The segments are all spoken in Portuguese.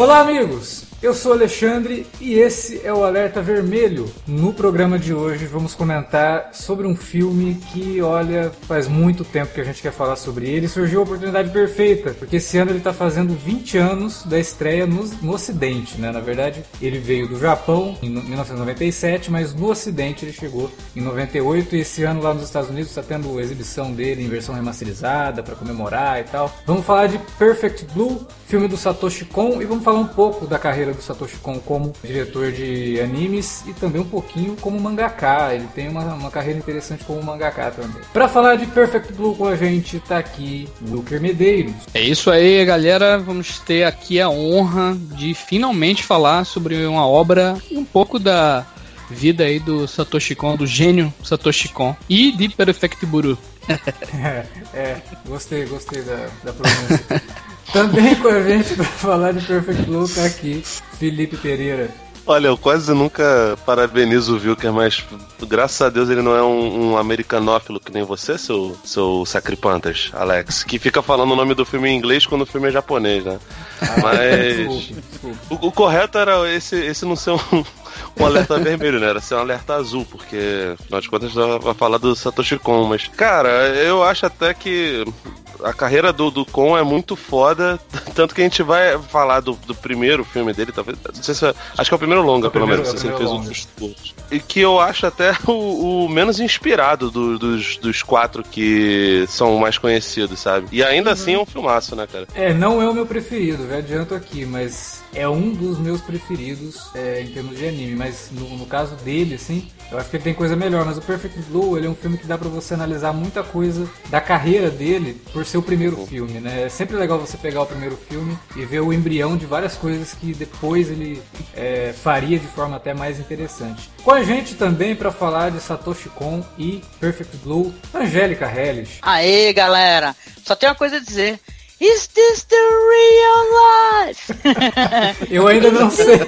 Olá, amigos! Eu sou Alexandre e esse é o Alerta Vermelho. No programa de hoje vamos comentar sobre um filme que, olha, faz muito tempo que a gente quer falar sobre ele. Surgiu a oportunidade perfeita, porque esse ano ele está fazendo 20 anos da estreia no, no Ocidente, né? Na verdade, ele veio do Japão em 1997, mas no Ocidente ele chegou em 98 e esse ano lá nos Estados Unidos está tendo exibição dele em versão remasterizada para comemorar e tal. Vamos falar de Perfect Blue, filme do Satoshi Kon e vamos falar um pouco da carreira do Satoshi Kon como diretor de animes e também um pouquinho como mangaka. Ele tem uma, uma carreira interessante como mangaka também. Para falar de Perfect Blue com a gente, tá aqui Luker Medeiros. É isso aí, galera. Vamos ter aqui a honra de finalmente falar sobre uma obra e um pouco da vida aí do Satoshi Kon, do gênio Satoshi Kon e de Perfect Blue. é, é, gostei, gostei da, da pronúncia. Também com a gente para falar de Perfect Blue tá aqui Felipe Pereira. Olha, eu quase nunca parabenizo o Wilker, mas graças a Deus ele não é um, um americanófilo que nem você, seu, seu sacripantas, Alex, que fica falando o nome do filme em inglês quando o filme é japonês, né? Ah, mas. Desculpa, desculpa. O, o, correto era esse, esse não ser um, um alerta vermelho, né? Era ser um alerta azul, porque afinal de contas vai falar do Satoshi Kon. Mas, cara, eu acho até que a carreira do, do Kon é muito foda. Tanto que a gente vai falar do, do primeiro filme dele, talvez. Não sei se é, acho que é o primeiro longa, é pelo primeiro, menos. É se ele fez outros todos. E que eu acho até o, o menos inspirado do, dos, dos quatro que são mais conhecidos, sabe? E ainda uhum. assim é um filmaço, né, cara? É, não é o meu preferido, já adianto aqui, mas é um dos meus preferidos é, em termos de anime. Mas no, no caso dele, assim, eu acho que ele tem coisa melhor, mas o Perfect Blue ele é um filme que dá para você analisar muita coisa da carreira dele por ser o primeiro filme, né? É sempre legal você pegar o primeiro filme e ver o embrião de várias coisas que depois ele é, faria de forma até mais interessante. Com a gente também para falar de Satoshi Kon e Perfect Blue, Angélica Helles. Aê, galera! Só tem uma coisa a dizer. Is this the real life? Eu ainda não sei.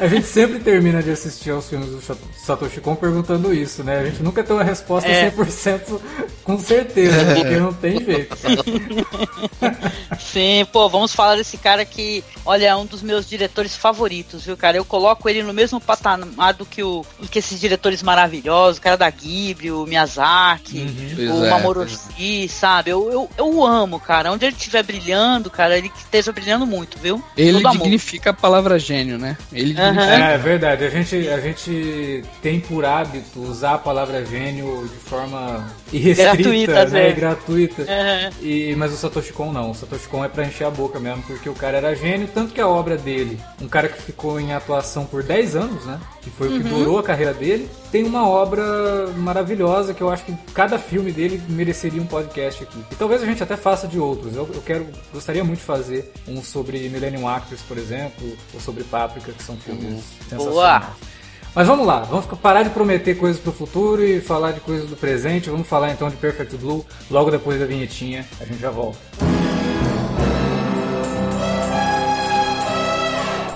a gente sempre termina de assistir aos filmes do Satoshi Kon perguntando isso, né? A gente nunca tem uma resposta é. 100% com certeza, né? porque não tem jeito. Sim, pô, vamos falar desse cara que, olha, é um dos meus diretores favoritos, viu, cara? Eu coloco ele no mesmo patamar do que, o, que esses diretores maravilhosos, o cara da Ghibli, o Miyazaki, uhum. o é, Mamoru Oshii, sabe? Eu, eu, eu o amo, cara. Onde ele estiver brilhando, cara, ele esteja brilhando muito, viu? Ele Todo dignifica amor. a palavra gênio, né? Ele uhum. É verdade. A gente, a gente tem por hábito usar a palavra gênio de forma irrestrita, gratuita, né? E gratuita. Uhum. E, mas o Satoshi Kon não. O Satoshi Kon é pra encher a boca mesmo, porque o cara era gênio, tanto que a obra dele, um cara que ficou em atuação por 10 anos, né? Que foi uhum. o que uhum. durou a carreira dele, tem uma obra maravilhosa que eu acho que cada filme dele mereceria um podcast aqui. E talvez a gente até faça de outros. Eu, eu quero, gostaria muito de fazer um sobre Millennium Actors, por exemplo, ou sobre Páprica, que são filmes uhum. sensacionais. Boa! Mas vamos lá, vamos parar de prometer coisas pro futuro e falar de coisas do presente. Vamos falar então de Perfect Blue logo depois da vinhetinha. A gente já volta.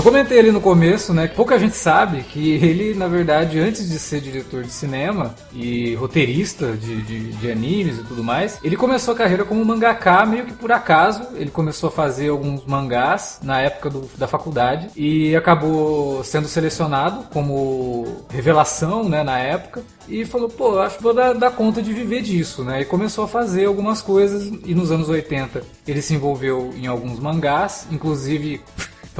Eu comentei ali no começo, né, que pouca gente sabe que ele, na verdade, antes de ser diretor de cinema e roteirista de, de, de animes e tudo mais, ele começou a carreira como mangaka meio que por acaso. Ele começou a fazer alguns mangás na época do, da faculdade e acabou sendo selecionado como revelação, né, na época. E falou, pô, acho que vou dar, dar conta de viver disso, né? E começou a fazer algumas coisas e nos anos 80 ele se envolveu em alguns mangás, inclusive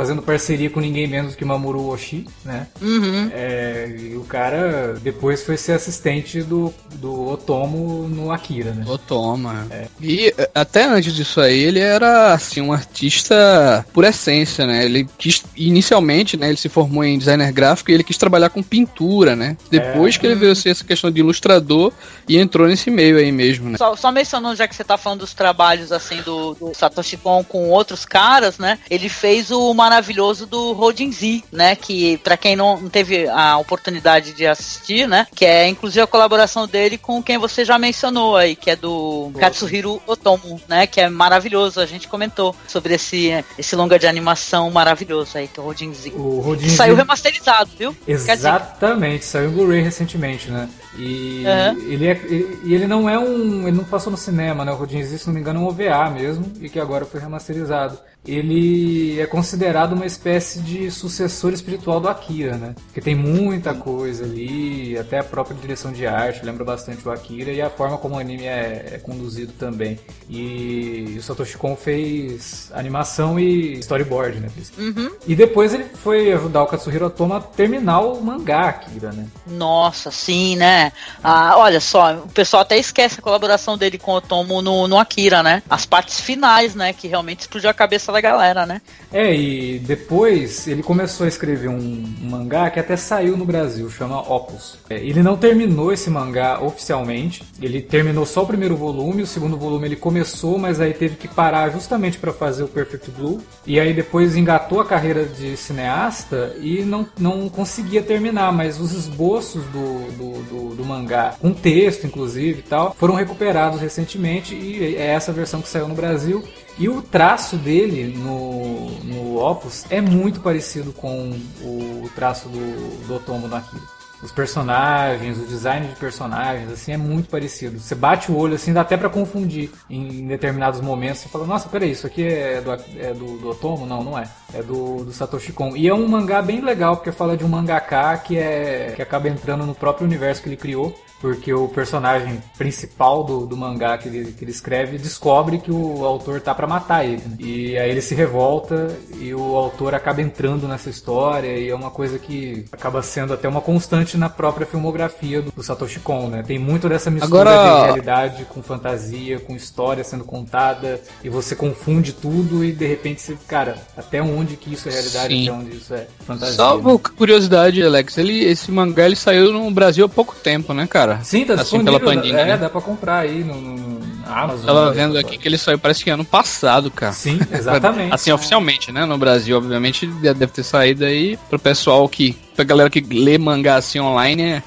fazendo parceria com ninguém menos que Mamoru Oshii, né? Uhum. É, e o cara depois foi ser assistente do, do Otomo no Akira, né? Otomo, é. E é, até antes disso aí, ele era, assim, um artista por essência, né? Ele quis, inicialmente, né, ele se formou em designer gráfico e ele quis trabalhar com pintura, né? Depois é. que ele veio ser essa questão de ilustrador e entrou nesse meio aí mesmo, né? Só, só mencionando, já que você tá falando dos trabalhos, assim, do, do Satoshi Kon com outros caras, né? Ele fez o maravilhoso do Rodin Z, né? Que para quem não teve a oportunidade de assistir, né? Que é inclusive a colaboração dele com quem você já mencionou aí, que é do Katsuhiro Otomo, né? Que é maravilhoso. A gente comentou sobre esse, esse longa de animação maravilhoso aí, que é o Rodin Z. O Rodin Saiu remasterizado, viu? Exatamente, saiu em Blu-ray recentemente, né? E uhum. ele, é, ele, ele não é um. Ele não passou no cinema, né? O Rodin Z, se não me engano, é um OVA mesmo, e que agora foi remasterizado ele é considerado uma espécie de sucessor espiritual do Akira, né? Porque tem muita coisa ali, até a própria direção de arte lembra bastante o Akira e a forma como o anime é, é conduzido também. E o Satoshi Kon fez animação e storyboard, né? Uhum. E depois ele foi ajudar o Katsuhiro Otomo a terminar o mangá Akira, né? Nossa, sim, né? Ah, olha só, o pessoal até esquece a colaboração dele com o Otomo no, no Akira, né? As partes finais, né? Que realmente explodiu a cabeça da galera, né? É, e depois ele começou a escrever um, mangá que até saiu no Brasil, chama Opus. É, ele não terminou esse mangá oficialmente, ele terminou só o primeiro volume, o segundo volume ele começou, mas aí teve que parar justamente para fazer o Perfect Blue, e aí depois engatou a carreira de cineasta e não, não conseguia terminar, mas os esboços do, do, do, do mangá, com texto inclusive e tal, foram recuperados recentemente e é essa versão que saiu no Brasil. E o traço dele no, no Opus é muito parecido com o traço do, do Otomo no Akira. Os personagens, o design de personagens, assim, é muito parecido. Você bate o olho, assim, dá até para confundir em determinados momentos. Você fala, nossa, peraí, isso aqui é do, é do, do Otomo? Não, não é. É do, do Satoshi Kon. E é um mangá bem legal, porque fala de um mangaka que, é, que acaba entrando no próprio universo que ele criou porque o personagem principal do, do mangá que ele, que ele escreve descobre que o autor tá para matar ele. Né? E aí ele se revolta e o autor acaba entrando nessa história e é uma coisa que acaba sendo até uma constante na própria filmografia do, do Satoshi Kon, né? Tem muito dessa mistura Agora... de realidade com fantasia, com história sendo contada e você confunde tudo e de repente você, cara, até onde que isso é realidade, Sim. até onde isso é fantasia. Só né? curiosidade, Alex, ele, esse mangá ele saiu no Brasil há pouco tempo, né, cara? Cara? Sim, tá assim, pela Pandinha. É, dá pra comprar aí no, no Amazon. Tava vendo aqui que ele saiu parece que ano passado, cara. Sim, exatamente. assim, oficialmente, né? No Brasil, obviamente, deve ter saído aí pro pessoal que pra galera que lê mangá assim online,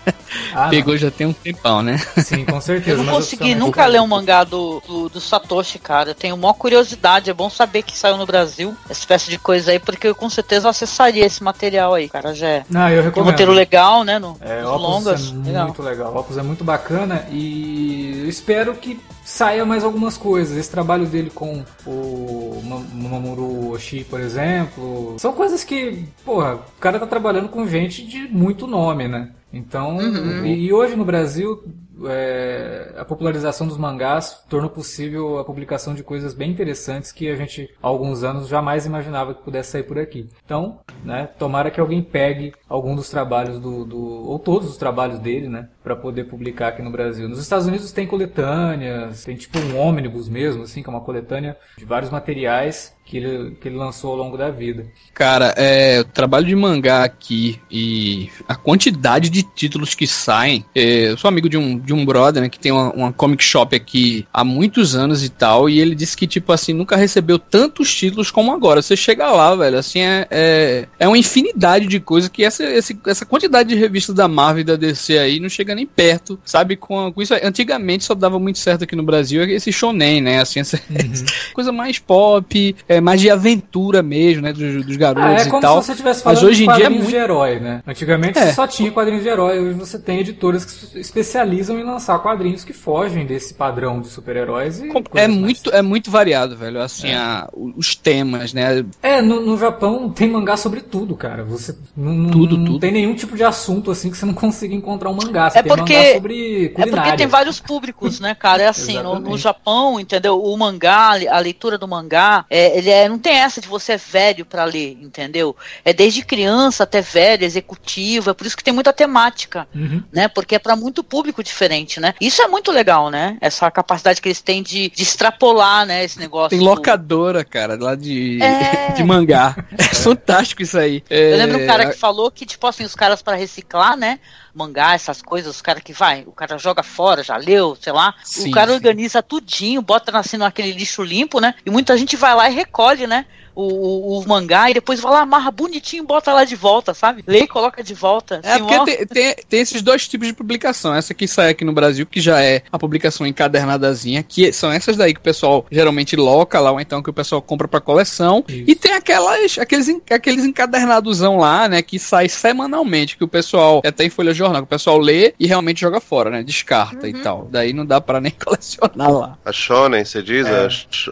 ah, pegou não. já tem um tempão, né? Sim, com certeza. Eu não consegui nunca ler um mangá do, do, do, Satoshi, cara. Eu tenho uma curiosidade, é bom saber que saiu no Brasil, essa espécie de coisa aí, porque eu com certeza acessaria esse material aí, cara. Já é não, eu recomendo. um roteiro legal, né? No, é, nos longas. É legal. muito legal. O Opus é muito bacana e eu espero que saia mais algumas coisas. Esse trabalho dele com o Mamoru Oshii, por exemplo, são coisas que, porra, o cara tá trabalhando com gente de muito nome, né? Então, uhum. e, e, hoje no Brasil, é, a popularização dos mangás tornou possível a publicação de coisas bem interessantes que a gente, há alguns anos, jamais imaginava que pudesse sair por aqui. Então, né, tomara que alguém pegue algum dos trabalhos do, do ou todos os trabalhos dele, né, para poder publicar aqui no Brasil. Nos Estados Unidos tem coletâneas, tem tipo um ônibus mesmo, assim, que é uma coletânea de vários materiais que ele, que ele lançou ao longo da vida. Cara, é, o trabalho de mangá aqui e a quantidade de títulos que saem. É, eu sou amigo de um, de um brother, né, que tem uma, uma comic shop aqui há muitos anos e tal, e ele disse que, tipo assim, nunca recebeu tantos títulos como agora. Você chega lá, velho, assim, é, é, é uma infinidade de coisas que essa, essa quantidade de revistas da Marvel e da DC aí não chega chega nem perto, sabe? Com, com isso, antigamente só dava muito certo aqui no Brasil esse shonen, né? Assim, essa, uhum. coisa mais pop, é, mais de aventura mesmo, né? Dos, dos garotos ah, é e tal. Se você estivesse falando Mas hoje em dia é muito... de herói, né? Antigamente é. só tinha quadrinhos de herói, hoje você tem editoras que se especializam em lançar quadrinhos que fogem desse padrão de super-heróis e é muito mais. é muito variado, velho. Assim, é. a, os temas, né? É, no, no Japão tem mangá sobre tudo, cara. Você não, tudo, não tudo. tem nenhum tipo de assunto assim que você não consiga encontrar um mangá. Você é porque mangá sobre. É porque tem vários públicos, né, cara? É assim, no, no, Japão, entendeu? O mangá, a leitura do mangá, é, ele é, não tem essa de você é velho para ler, entendeu? É desde criança até velho, executivo. É por isso que tem muita temática, uhum. né? Porque é para muito público diferente, né? Isso é muito legal, né? Essa capacidade que eles têm de, de extrapolar, né, esse negócio. Tem locadora, cara, lá de, é... de mangá. É fantástico isso aí. É... Eu lembro um cara que falou que, tipo assim, os caras para reciclar, né? Mangá, essas coisas, os caras que vai, o cara joga fora, já leu, sei lá. Sim, o cara sim. organiza tudinho, bota assim naquele lixo limpo, né? E muita gente vai lá e recolhe, né? O, o, o, mangá e depois vai lá, amarra bonitinho e bota lá de volta, sabe? Lê e coloca de volta. É, assim, porque tem, tem, tem, esses dois tipos de publicação. Essa que sai aqui no Brasil, que já é a publicação encadernadazinha, que são essas daí que o pessoal geralmente loca lá, ou então que o pessoal compra pra coleção. Isso. E tem aquelas, aqueles, aqueles encadernadosão lá, né, que sai semanalmente, que o pessoal, até em folha jornal, que o pessoal lê e realmente joga fora, né? Descarta uhum. e tal. Daí não dá pra nem colecionar lá. A Shonen, você diz? É.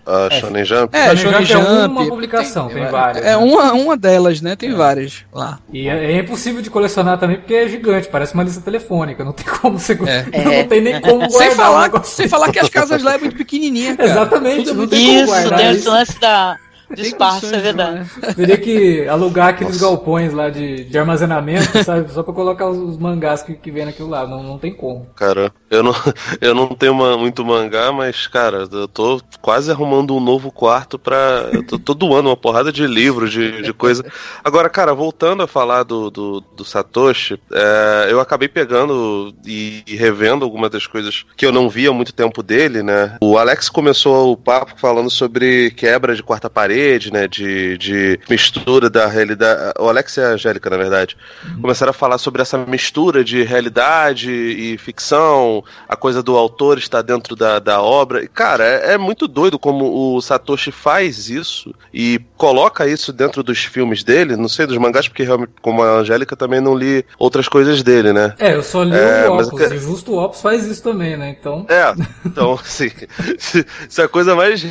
A, a é. Shonen Jump? É, a Shonen Jump. É uma publicação, tem, tem várias. É, né? uma, uma delas, né? Tem é. várias lá. E é, é, impossível de colecionar também porque é gigante, parece uma lista telefônica, não tem como você. É. Não tem nem como guardar. Sem falar, sem falar que as casas lá é muito pequenininha. Cara. Exatamente, não tem Isso, como guardar. Isso, tem esse lance da de espaço, é verdade. Né? Teria que alugar aqueles Nossa. galpões lá de, de armazenamento, sabe? Só pra colocar os, os mangás que, que vem naquilo lá. Não, não tem como. Cara, eu não, eu não tenho uma, muito mangá, mas, cara, eu tô quase arrumando um novo quarto pra. Eu tô, tô doando uma porrada de livros, de, de coisa. Agora, cara, voltando a falar do, do, do Satoshi, é, eu acabei pegando e, e revendo algumas das coisas que eu não via há muito tempo dele, né? O Alex começou o papo falando sobre quebra de quarta parede parede, né? De, de mistura da realidade. O Alex e a Angélica, na verdade, uhum. começaram a falar sobre essa mistura de realidade e ficção, a coisa do autor estar dentro da, da obra. E, cara, é, é muito doido como o Satoshi faz isso e coloca isso dentro dos filmes dele. Não sei dos mangás, porque realmente, como a Angélica, também não li outras coisas dele, né? É, eu só li é, o Opus, mas... e justo o Opus faz isso também, né? Então. É, então, assim. se a coisa mais,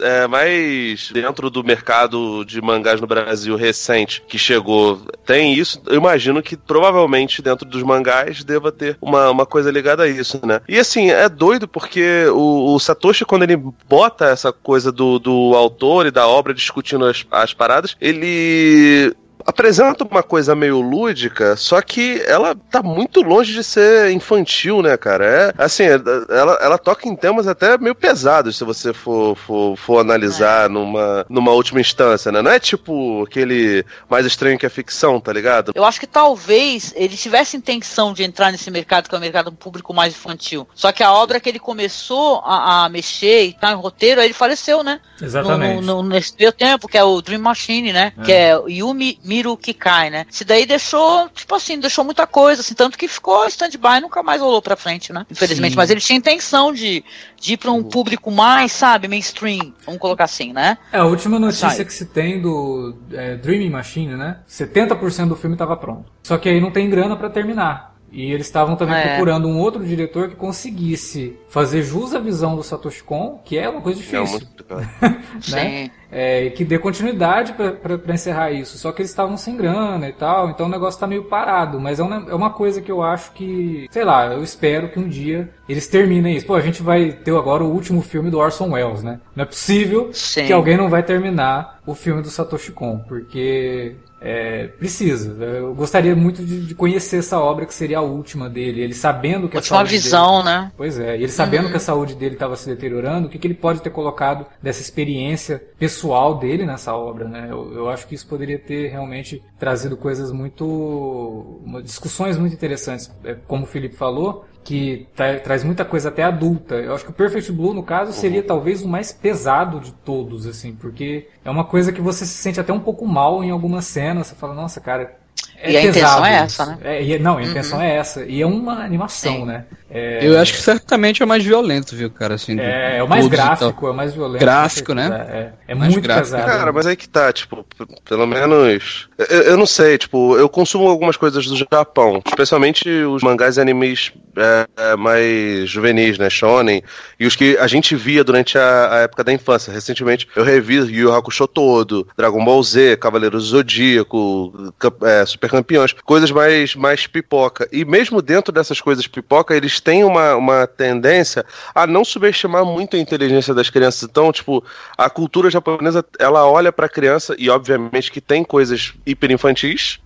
é, mais dentro do mercado de mangás no Brasil recente que chegou tem isso, eu imagino que provavelmente dentro dos mangás deva ter uma, uma coisa ligada a isso, né? E assim, é doido porque o, o Satoshi, quando ele bota essa coisa do, do autor e da obra discutindo as, as paradas, ele apresenta uma coisa meio lúdica, só que ela tá muito longe de ser infantil, né, cara? É assim, ela, ela toca em temas até meio pesados, se você for, for, for analisar é. numa, numa última instância, né? Não é tipo aquele mais estranho que a ficção, tá ligado? Eu acho que talvez ele tivesse intenção de entrar nesse mercado, que é um mercado público mais infantil. Só que a obra que ele começou a, a mexer e tá em roteiro, aí ele faleceu, né? Exatamente. No, no, no, nesse meio tempo, que é o Dream Machine, né? É. Que é Yumi Miro Kikai, né? Isso daí deixou, tipo assim, deixou muita coisa, assim, tanto que ficou stand-by e nunca mais rolou pra frente, né? Infelizmente. Sim. Mas ele tinha intenção de, de ir pra um uhum. público mais, sabe, mainstream, vamos colocar assim, né? É, a última notícia Sai. que se tem do é, Dreaming Machine, né? 70% do filme estava pronto. Só que aí não tem grana para terminar. E eles estavam também é. procurando um outro diretor que conseguisse fazer jus à visão do Satoshi Kon, que é uma coisa difícil. É né? É, que dê continuidade para encerrar isso. Só que eles estavam sem grana e tal, então o negócio está meio parado. Mas é uma, é uma coisa que eu acho que, sei lá, eu espero que um dia eles terminem isso. Pô, a gente vai ter agora o último filme do Orson Welles, né? Não é possível Sim. que alguém não vai terminar o filme do Satoshi Kon, porque é, precisa. Eu gostaria muito de, de, conhecer essa obra que seria a última dele. Ele sabendo que última a saúde visão, dele, né? Pois é. ele sabendo uhum. que a saúde dele estava se deteriorando, o que, que ele pode ter colocado dessa experiência pessoal dele nessa obra, né? Eu, eu acho que isso poderia ter realmente trazido coisas muito, discussões muito interessantes, é, como o Felipe falou que tra traz muita coisa até adulta. Eu acho que o Perfect Blue, no caso, seria uhum. talvez o mais pesado de todos, assim, porque é uma coisa que você se sente até um pouco mal em algumas cenas. Você fala, nossa, cara, É e a intenção é essa, né? É, e, não, a intenção uhum. é essa. E é uma animação, Sim. né? É... Eu acho que certamente é o mais violento, viu, cara? Assim, é, é o mais gráfico, é o mais violento. Gráfico, né? É, é muito gráfico. pesado. Cara, mas aí que tá, tipo, pelo menos. Eu, eu, não sei, tipo, eu consumo algumas coisas do Japão, especialmente os mangás e animes é, é, mais juvenis, né? Shonen, e os que a gente via durante a, a, época da infância. Recentemente eu revi Yu Hakusho todo, Dragon Ball Z, Cavaleiros do Zodíaco, é, Super Campeões, coisas mais, mais pipoca. E mesmo dentro dessas coisas pipoca, eles têm uma, uma tendência a não subestimar muito a inteligência das crianças. Então, tipo, a cultura japonesa, ela olha pra criança e, obviamente, que tem coisas hiper infantis,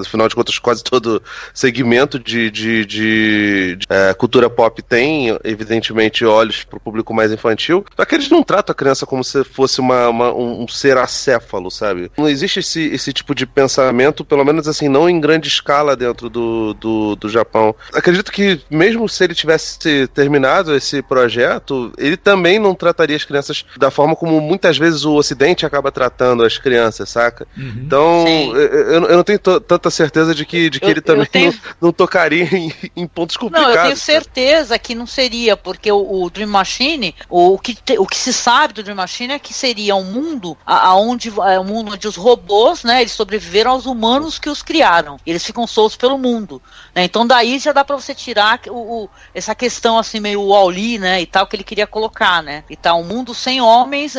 afinal de contas, quase todo segmento de, de, de, de é, cultura pop tem, evidentemente, olhos pro público mais infantil. Só que eles não tratam a criança como se fosse uma, uma um, um ser acéfalo, sabe? Não existe esse, esse tipo de pensamento, pelo menos assim, não em grande escala dentro do, do, do Japão. Acredito que, mesmo se ele tivesse terminado esse projeto, ele também não trataria as crianças da forma como muitas vezes o Ocidente acaba tratando as crianças, saca? Uhum. Então, eu, eu, não tenho tanta certeza de que, de que eu, ele também tenho... não, não, tocaria em, em, pontos complicados. Não, eu tenho certeza que não seria, porque o, o Dream Machine, o, o, que te, o que se sabe do Dream Machine é que seria um mundo aonde é um mundo onde os robôs, né, eles sobreviveram aos humanos que os criaram. Eles ficam soltos pelo mundo. Né? Então daí já dá para você tirar o, o, essa questão assim meio Wall-E, né, e tal que ele queria colocar, né? E tal, um mundo sem homens,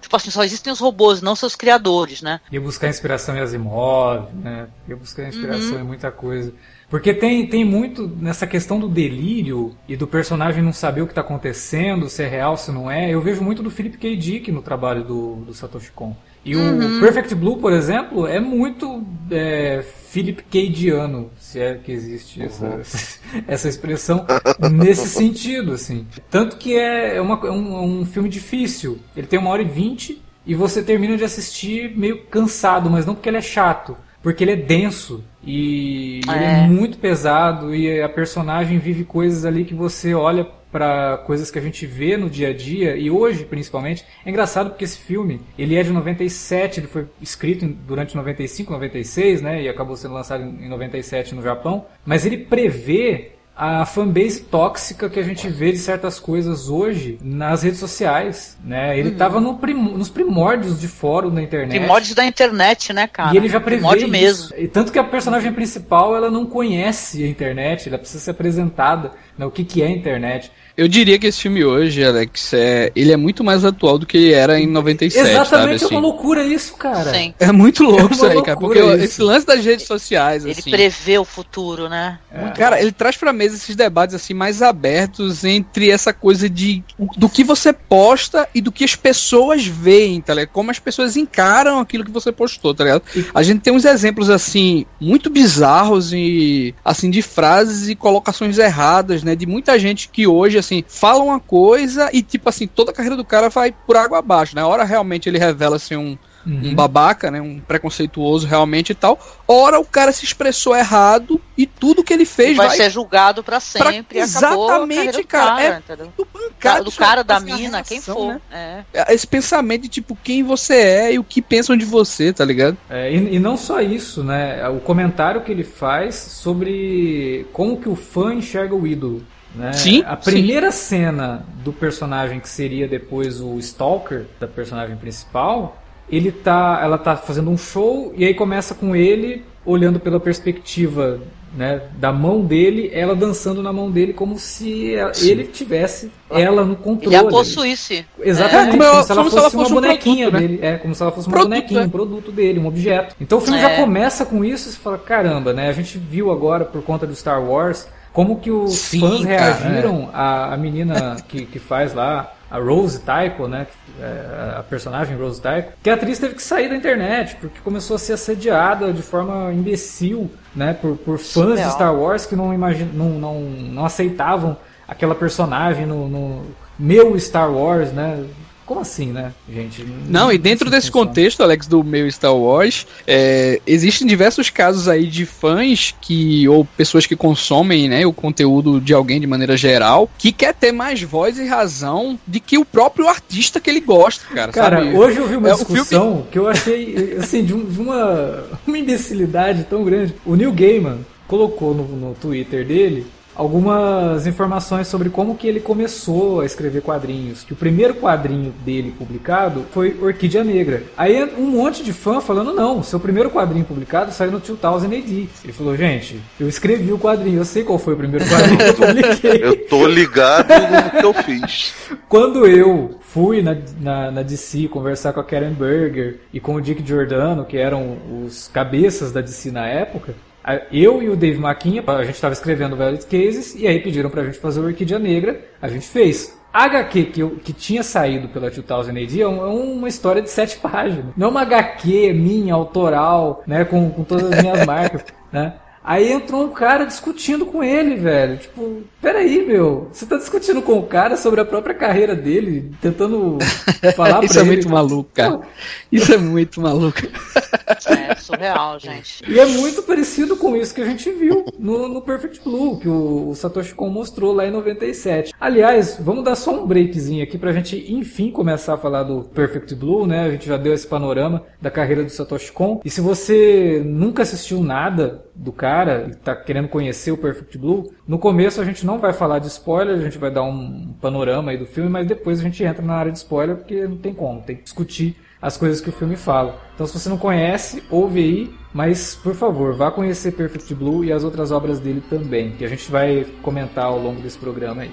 tipo assim, só existem os robôs, não seus criadores, né? Ia buscar inspiração em Asimov, né? Ia buscar inspiração uhum. em muita coisa. Porque tem, tem muito nessa questão do delírio e do personagem não saber o que está acontecendo, se é real, se não é. Eu vejo muito do Philip K. Dick no trabalho do, do Satoshi Kon. E uhum. o Perfect Blue, por exemplo, é muito é, Philip K. Diano, se é que existe essa, uhum. essa expressão, nesse sentido, assim. Tanto que é, é, uma, é um, é um filme difícil. Ele tem uma hora e vinte e você termina de assistir meio cansado, mas não porque ele é chato, porque ele é denso. E é. ele é muito pesado e a personagem vive coisas ali que você olha para coisas que a gente vê no dia a dia e hoje principalmente. É engraçado porque esse filme, ele é de 97, ele foi escrito durante 95, 96, né, e acabou sendo lançado em 97 no Japão, mas ele prevê a fanbase tóxica que a gente vê de certas coisas hoje nas redes sociais, né? Ele estava uhum. no prim nos primórdios de fórum da internet. Primórdios da internet, né, cara? E ele já prevê isso. mesmo. E tanto que a personagem principal, ela não conhece a internet, ela precisa ser apresentada, né, o que, que é a internet. Eu diria que esse filme hoje, Alex, é, ele é muito mais atual do que ele era em 97. Exatamente, sabe, é uma assim. loucura isso, cara. Sim. É muito louco é isso aí, cara. Porque isso. esse lance das redes sociais. Ele assim, prevê o futuro, né? É. Cara, ele traz pra mesa esses debates assim mais abertos entre essa coisa de do que você posta e do que as pessoas veem, tá ligado? Como as pessoas encaram aquilo que você postou, tá ligado? A gente tem uns exemplos assim muito bizarros e assim de frases e colocações erradas, né? De muita gente que hoje assim, fala uma coisa e, tipo assim, toda a carreira do cara vai por água abaixo, né? Hora realmente ele revela, assim, um, Uhum. um babaca, né? Um preconceituoso realmente e tal. Ora, o cara se expressou errado e tudo que ele fez vai, vai ser julgado para sempre. Pra... Exatamente, cara. cara. É do, bancado, do cara, da mina, quem for. Né? É. é. Esse pensamento de tipo quem você é e o que pensam de você, tá ligado? É, e, e, não só isso, né? O comentário que ele faz sobre como que o fã enxerga o ídolo. Né? Sim. A primeira sim. cena do personagem que seria depois o Stalker, da personagem principal, ele tá, ela tá fazendo um show e aí começa com ele olhando pela perspectiva né, da mão dele, ela dançando na mão dele como se Sim. ele tivesse ela no controle. Ele a possuísse. Exatamente, é, como, como, se ela fosse, fosse uma bonequinha um produto, né? dele. Né? É, como se ela fosse uma produto, bonequinha, é. um produto dele, um objeto. Então o filme é. já começa com isso e você fala, caramba, né? A gente viu agora por conta do Star Wars como que os Sim, fãs reagiram à, menina que, que faz lá, a Rose Tycho, né? É, a personagem Rose Tycho, que a atriz teve que sair da internet porque começou a ser assediada de forma imbecil, né? Por, por fãs de Star Wars que não, imagine, não, não, não aceitavam aquela personagem no, no meu Star Wars, né? Como assim, né, gente? Não, não e dentro desse funciona. contexto, Alex, do meio Star Wars, é, existem diversos casos aí de fãs que, ou pessoas que consomem, né, o conteúdo de alguém de maneira geral, que quer ter mais voz e razão de que o próprio artista que ele gosta, cara. Cara, sabe? hoje eu vi uma é, discussão filme... que eu achei, assim, de, um, de uma, uma imbecilidade tão grande. O Neil Gaiman colocou no, no Twitter dele algumas informações sobre como que ele começou a escrever quadrinhos. Que o primeiro quadrinho dele publicado foi Orquídea Negra. Aí um monte de fã falando, não, seu primeiro quadrinho publicado saiu no 2000 AD. Ele falou, gente, eu escrevi o quadrinho, eu sei qual foi o primeiro quadrinho que eu publiquei. eu tô ligado no que eu fiz. Quando eu fui na, na, na, DC conversar com a Karen Berger e com o Dick Giordano, que eram os cabeças da DC na época, eu e o Dave Maquinha, a gente estava escrevendo Violet Cases, e aí pediram pra gente fazer o Orquídea Negra, a gente fez. A HQ que, eu, que tinha saído pela 2000 AD é, é uma história de sete páginas. Não é uma HQ minha, autoral, né, com, com todas as minhas marcas, né? Aí entrou um cara discutindo com ele, velho. Tipo, peraí, meu. Você tá discutindo com o cara sobre a própria carreira dele, tentando falar Isso pra é ele. muito maluco, cara. Isso é muito maluco. É surreal, gente. E é muito parecido com isso que a gente viu no, no Perfect Blue, que o, o, Satoshi Kon mostrou lá em 97. Aliás, vamos dar só um breakzinho aqui pra gente, enfim, começar a falar do Perfect Blue, né? A gente já deu esse panorama da carreira do Satoshi Kon. E se você nunca assistiu nada do cara e está querendo conhecer o Perfect Blue, no começo a gente não vai falar de spoiler, a gente vai dar um panorama aí do filme, mas depois a gente entra na área de spoiler porque não tem como, tem que discutir as coisas que o filme fala. Então se você não conhece, ouve aí, mas por favor, vá conhecer Perfect Blue e as outras obras dele também, que a gente vai comentar ao longo desse programa aí.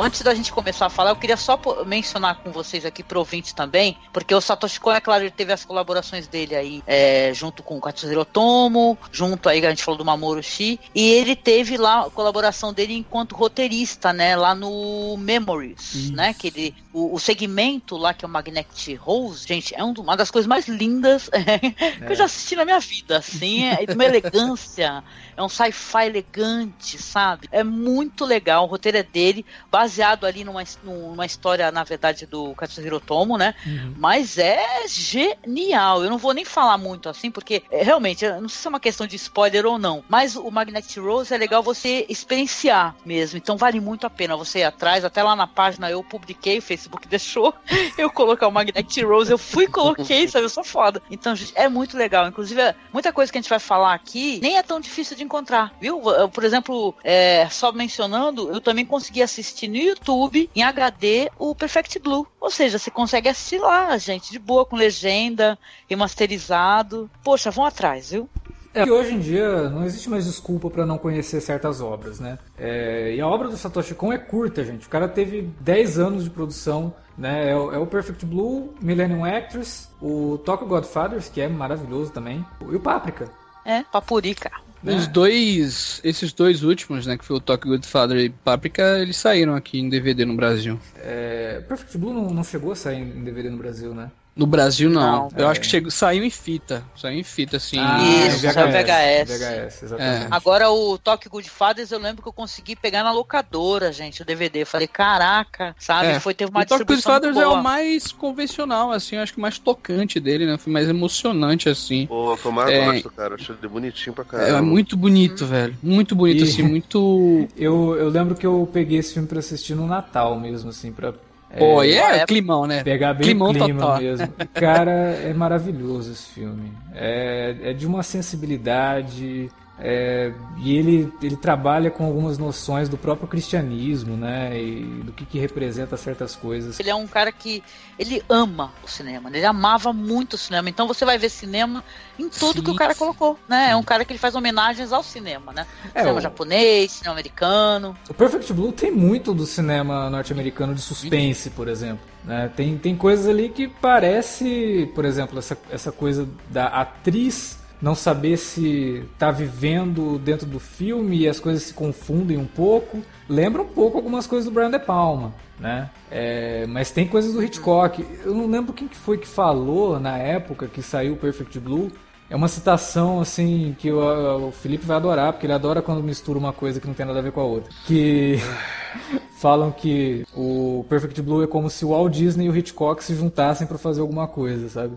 Antes da gente começar a falar, eu queria só mencionar com vocês aqui pro ouvinte também, porque o Satoshi Kon, é claro, ele teve as colaborações dele aí, é, junto com o Katsuhiro Otomo, junto aí, a gente falou do Mamoru Shi, e ele teve lá a colaboração dele enquanto roteirista, né, lá no Memories, Isso. né, que ele, o, o, segmento lá, que é o Magnetic Rose, gente, é um, uma das coisas mais lindas é. que eu já assisti na minha vida, assim, é de uma elegância, é um sci-fi elegante, sabe? É muito legal, o roteiro é dele, baseado ali numa, numa história, na verdade, do Katsuhiro Tomo, né? Uhum. Mas é genial. Eu não vou nem falar muito assim, porque é, realmente, não sei se é uma questão de spoiler ou não, mas o Magnetic Rose é legal você experienciar mesmo. Então vale muito a pena você ir atrás. Até lá na página eu publiquei, o Facebook deixou eu colocar o Magnetic Rose. Eu fui e coloquei, sabe? Eu sou foda. Então, gente, é muito legal. Inclusive, muita coisa que a gente vai falar aqui nem é tão difícil de encontrar, viu? Por exemplo, é, só mencionando, eu também consegui assistir no YouTube, em HD, o Perfect Blue. Ou seja, você consegue assistir lá, gente, de boa, com legenda, remasterizado. Poxa, vão atrás, viu? É, hoje em dia não existe mais desculpa para não conhecer certas obras, né? É, e a obra do Satoshi Kon é curta, gente. O cara teve 10 anos de produção, né? É, o, é o Perfect Blue, Millennium Actress, o Tokyo Godfathers, que é maravilhoso também, e o Paprika. É, Papurica. Né? Os dois, esses dois últimos, né, que foi o Talk Godfather e Paprika, eles saíram aqui em DVD no Brasil. É, Perfect Blue não, não chegou a sair em DVD no Brasil, né? No Brasil não. não eu é. acho que chegou, saiu em fita. Saiu em fita, assim. Ah, Isso, VHS. VHS. VHS exatamente. É. Agora o Talk Good Fathers eu lembro que eu consegui pegar na locadora, gente, o DVD. Eu falei, caraca, sabe? É. Foi, teve uma o Talk Good Fathers é o mais convencional, assim, acho que mais tocante dele, né? Foi mais emocionante, assim. Pô, foi mais é... gosto, cara. Achei ele bonitinho pra caramba. É, muito bonito, hum. velho. Muito bonito, e... assim, muito. eu, eu lembro que eu peguei esse filme pra assistir no Natal mesmo, assim, pra Pô, é, é, é climão, né? Pegar bem climão clima total. mesmo. Cara, é maravilhoso esse filme. É, é de uma sensibilidade É, e ele, ele trabalha com algumas noções do próprio cristianismo, né? E do que, que representa certas coisas. Ele é um cara que ele ama o cinema, né? ele amava muito o cinema. Então você vai ver cinema em tudo Sim. que o cara colocou, né? É um cara que ele faz homenagens ao cinema, né? É, cinema o... japonês, cinema americano. O Perfect Blue tem muito do cinema norte-americano de suspense, por exemplo. Né? Tem, tem coisas ali que parece, por exemplo, essa, essa coisa da atriz não saber se está vivendo dentro do filme e as coisas se confundem um pouco. Lembra um pouco algumas coisas do Brian De Palma, né? É, mas tem coisas do Hitchcock. Eu não lembro quem que foi que falou na época que saiu Perfect Blue. É uma citação assim que o, o Felipe vai adorar, porque ele adora quando mistura uma coisa que não tem nada a ver com a outra. Que falam que o Perfect Blue é como se o Walt Disney e o Hitchcock se juntassem para fazer alguma coisa, sabe?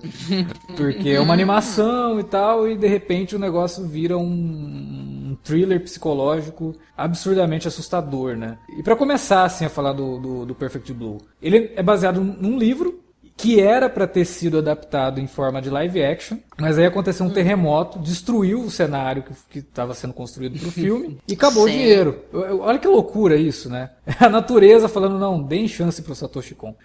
Porque é uma animação e tal, e de repente o negócio vira um, um thriller psicológico absurdamente assustador, né? E para começar assim a falar do, do, do Perfect Blue, ele é baseado num livro que era para ter sido adaptado em forma de live action, mas aí aconteceu um terremoto, destruiu o cenário que estava sendo construído para o filme e acabou Sim. o dinheiro. Olha que loucura isso, né? A natureza falando, não, deem chance para o Satoshi Kon.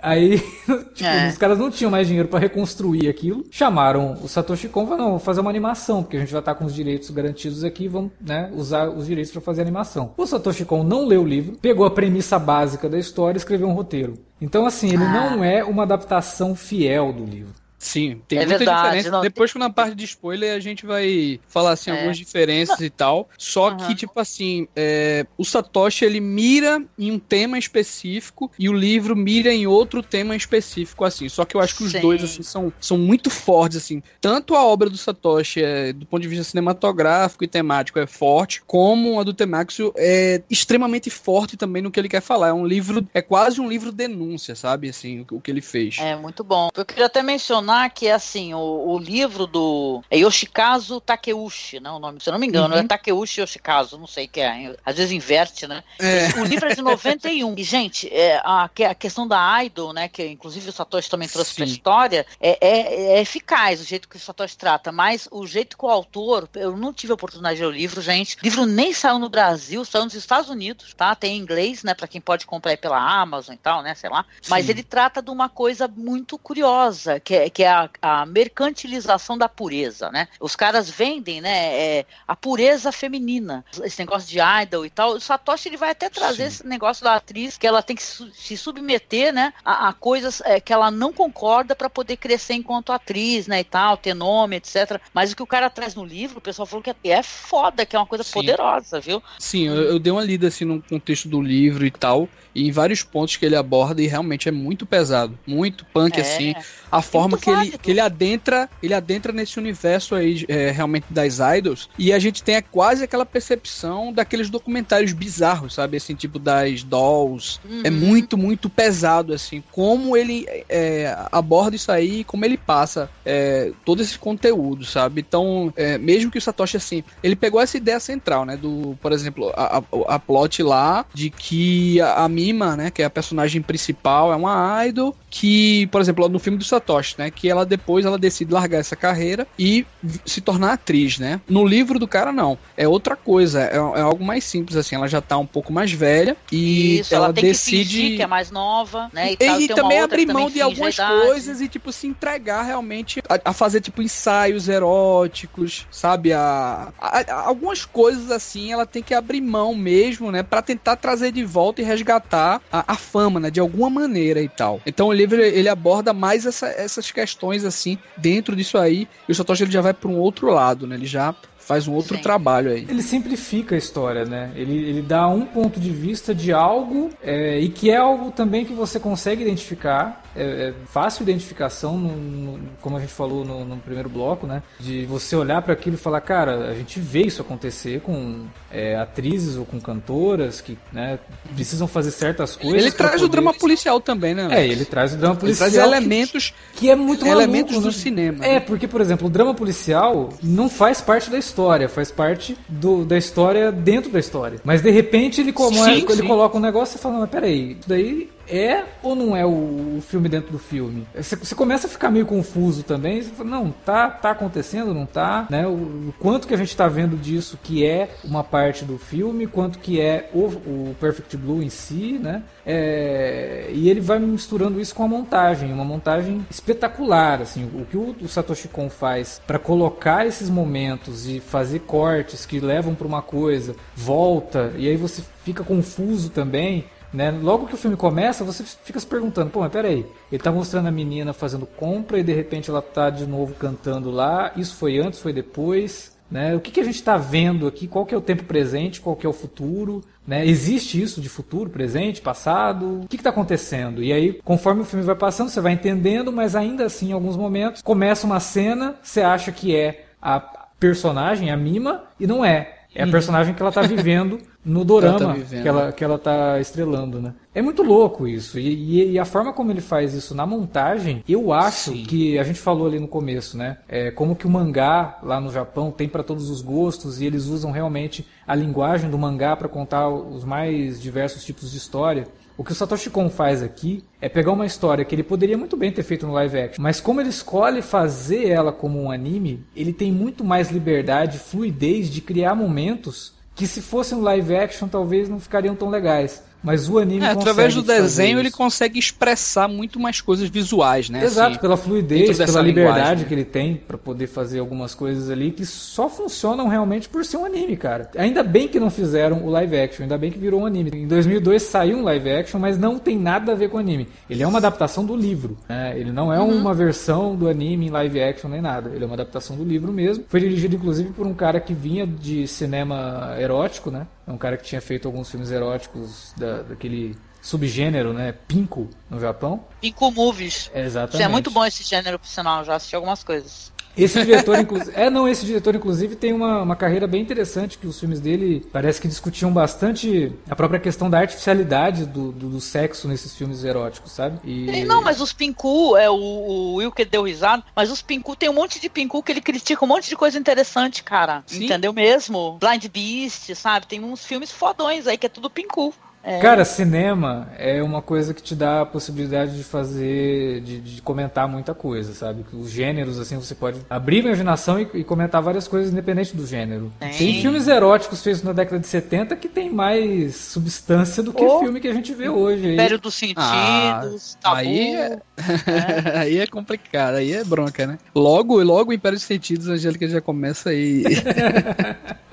Aí, tipo, é. os caras não tinham mais dinheiro para reconstruir aquilo. Chamaram o Satoshi Kon e falaram, não, vamos fazer uma animação, porque a gente já tá com os direitos garantidos aqui, vamos, né, usar os direitos para fazer a animação. O Satoshi Kon não leu o livro, pegou a premissa básica da história e escreveu um roteiro. Então, assim, ele ah. não é uma adaptação fiel do livro. Sim, tem é muita verdade, diferença. Não, Depois, tem... na parte de spoiler, a gente vai falar assim, é. algumas diferenças não. e tal. Só uhum. que, tipo assim, é, o Satoshi ele mira em um tema específico e o livro mira em outro tema específico, assim. Só que eu acho que os Sim. dois, assim, são, são muito fortes, assim. Tanto a obra do Satoshi, é, do ponto de vista cinematográfico e temático, é forte, como a do Temaxio é extremamente forte também no que ele quer falar. É um livro, é quase um livro denúncia, sabe? Assim, o, o que ele fez. É, muito bom. Eu queria até mencionar mencionar que, assim, o, o livro do é Yoshikazu Takeuchi, né, o nome, se eu não me engano, é uhum. é Takeuchi Yoshikazu, não sei o que é, às vezes inverte, né? É. O livro é de 91. e, gente, é, a, a questão da idol, né, que inclusive o Satoshi também trouxe para a história, é, é, é, eficaz o jeito que o Satoshi trata, mas o jeito que o autor, eu não tive a oportunidade de ler o livro, gente, o livro nem saiu no Brasil, saiu nos Estados Unidos, tá? Tem em inglês, né, para quem pode comprar pela Amazon e tal, né, sei lá. Mas Sim. ele trata de uma coisa muito curiosa, que é, que é a, a mercantilização da pureza, né? Os caras vendem, né, é, a pureza feminina, esse negócio de idol e tal. O Satoshi ele vai até trazer Sim. esse negócio da atriz que ela tem que su se submeter, né, a, a coisas é, que ela não concorda para poder crescer enquanto atriz, né, e tal, ter nome, etc. Mas o que o cara traz no livro, o pessoal falou que é, é foda, que é uma coisa Sim. poderosa, viu? Sim, eu, eu dei uma lida assim no contexto do livro e tal, e em vários pontos que ele aborda e realmente é muito pesado, muito punk é. assim, a forma que ele, que ele adentra, ele adentra nesse universo aí é, realmente das idols e a gente tem é, quase aquela percepção daqueles documentários bizarros, sabe? Assim, tipo das dolls. Uhum. É muito, muito pesado, assim, como ele é, aborda isso aí como ele passa é, todo esse conteúdo, sabe? Então, é, mesmo que o Satoshi, assim, ele pegou essa ideia central, né? Do, por exemplo, a, a, a plot lá de que a, a Mima, né? Que é a personagem principal, é uma idol que, por exemplo, no filme do Satoshi, né? Que ela depois ela decide largar essa carreira e se tornar atriz, né? No livro do cara, não. É outra coisa. É, é algo mais simples, assim. Ela já tá um pouco mais velha e Isso, ela, ela decide. Que, que, é mais nova, né? E, e, e também abrir mão de algumas coisas e, tipo, se entregar realmente a, a, fazer, tipo, ensaios eróticos, sabe? A, a, a, algumas coisas assim ela tem que abrir mão mesmo, né? para tentar trazer de volta e resgatar a, fama, né? De alguma maneira e tal. Então livro ele aborda mais essa, essas questões assim dentro disso aí. E o Satoshi ele já vai para um outro lado, né? Ele já faz um outro Sim. trabalho aí. Ele simplifica a história, né? Ele, ele dá um ponto de vista de algo é, e que é algo também que você consegue identificar é, é fácil identificação, no, no, como a gente falou no, no, primeiro bloco, né? De você olhar para aquilo e falar, cara, a gente vê isso acontecer com é, atrizes ou com cantoras que né, precisam fazer certas coisas. Ele traz poder... o drama policial também, né? É, ele traz o drama policial. Ele traz elementos que, que é muito maluco, elementos né? do cinema. É, né? porque, por exemplo, o drama policial não faz parte da história, faz parte do, da história dentro da história. Mas de repente ele, como sim, ele coloca um negócio e fala, mas peraí, isso daí é ou não é o, filme dentro do filme? Você, você, começa a ficar meio confuso também. Você fala, não, tá, tá acontecendo, não tá? Né? O, o, quanto que a gente tá vendo disso que é uma parte do filme, quanto que é o, o Perfect Blue em si, né? É, e ele vai misturando isso com a montagem, uma montagem espetacular, assim, o que o, o Satoshi Kon faz para colocar esses momentos e fazer cortes que levam para uma coisa, volta e aí você fica confuso também. Né? Logo que o filme começa, você fica se perguntando, pô, mas peraí, ele tá mostrando a menina fazendo compra e de repente ela tá de novo cantando lá, isso foi antes, foi depois, né? O que, que a gente está vendo aqui, qual que é o tempo presente, qual que é o futuro, né? Existe isso de futuro, presente, passado? O que está acontecendo? E aí, conforme o filme vai passando, você vai entendendo, mas ainda assim, em alguns momentos, começa uma cena, você acha que é a personagem, a Mima, e não é. É a personagem que ela está vivendo no dorama ela tá que, ela, que ela tá estrelando, né? É muito louco isso. E, e, e, a forma como ele faz isso na montagem, eu acho Sim. que a gente falou ali no começo, né? É, como que o mangá lá no Japão tem para todos os gostos e eles usam realmente a linguagem do mangá para contar os mais diversos tipos de história. O que o Satoshi Kon faz aqui é pegar uma história que ele poderia muito bem ter feito no live action, mas como ele escolhe fazer ela como um anime, ele tem muito mais liberdade, fluidez de criar momentos que se fosse um live action talvez não ficariam tão legais. Mas o anime é, através do desenho ele consegue expressar muito mais coisas visuais, né? Exato, assim, pela fluidez, pela liberdade que ele tem para poder fazer algumas coisas ali que só funcionam realmente por ser um anime, cara. Ainda bem que não fizeram o live action, ainda bem que virou um anime. Em 2002 saiu um live action, mas não tem nada a ver com o anime. Ele é uma adaptação do livro, né? Ele não é uhum. uma versão do anime em live action nem nada. Ele é uma adaptação do livro mesmo. Foi dirigido inclusive por um cara que vinha de cinema erótico, né? É um cara que tinha feito alguns filmes eróticos da, daquele subgênero, né? Pinku no Japão. Pinku Movies. É, exatamente. É muito bom esse gênero, por sinal, já assisti algumas coisas. Esse diretor, inclusive. É, não, esse diretor, inclusive, tem uma, uma carreira bem interessante, que os filmes dele parece que discutiam bastante a própria questão da artificialidade do, do, do sexo nesses filmes eróticos, sabe? E... Não, mas os Pinku, é o, o Will que deu risada, mas os Pinku tem um monte de Pinku que ele critica um monte de coisa interessante, cara. Sim. Entendeu mesmo? Blind Beast, sabe? Tem uns filmes fodões aí que é tudo Pinku. É. Cara, cinema é uma coisa que te dá a possibilidade de fazer, de, de, comentar muita coisa, sabe? Os gêneros, assim, você pode abrir a imaginação e, e comentar várias coisas independente do gênero. Tem filmes eróticos feitos na década de 70 que tem mais substância do que o filme que a gente vê hoje. Império dos Sentidos, ah, Tabu. Aí é... é. aí é complicado, aí é bronca, né? Logo, logo o Império dos Sentidos, a Angélica já começa aí.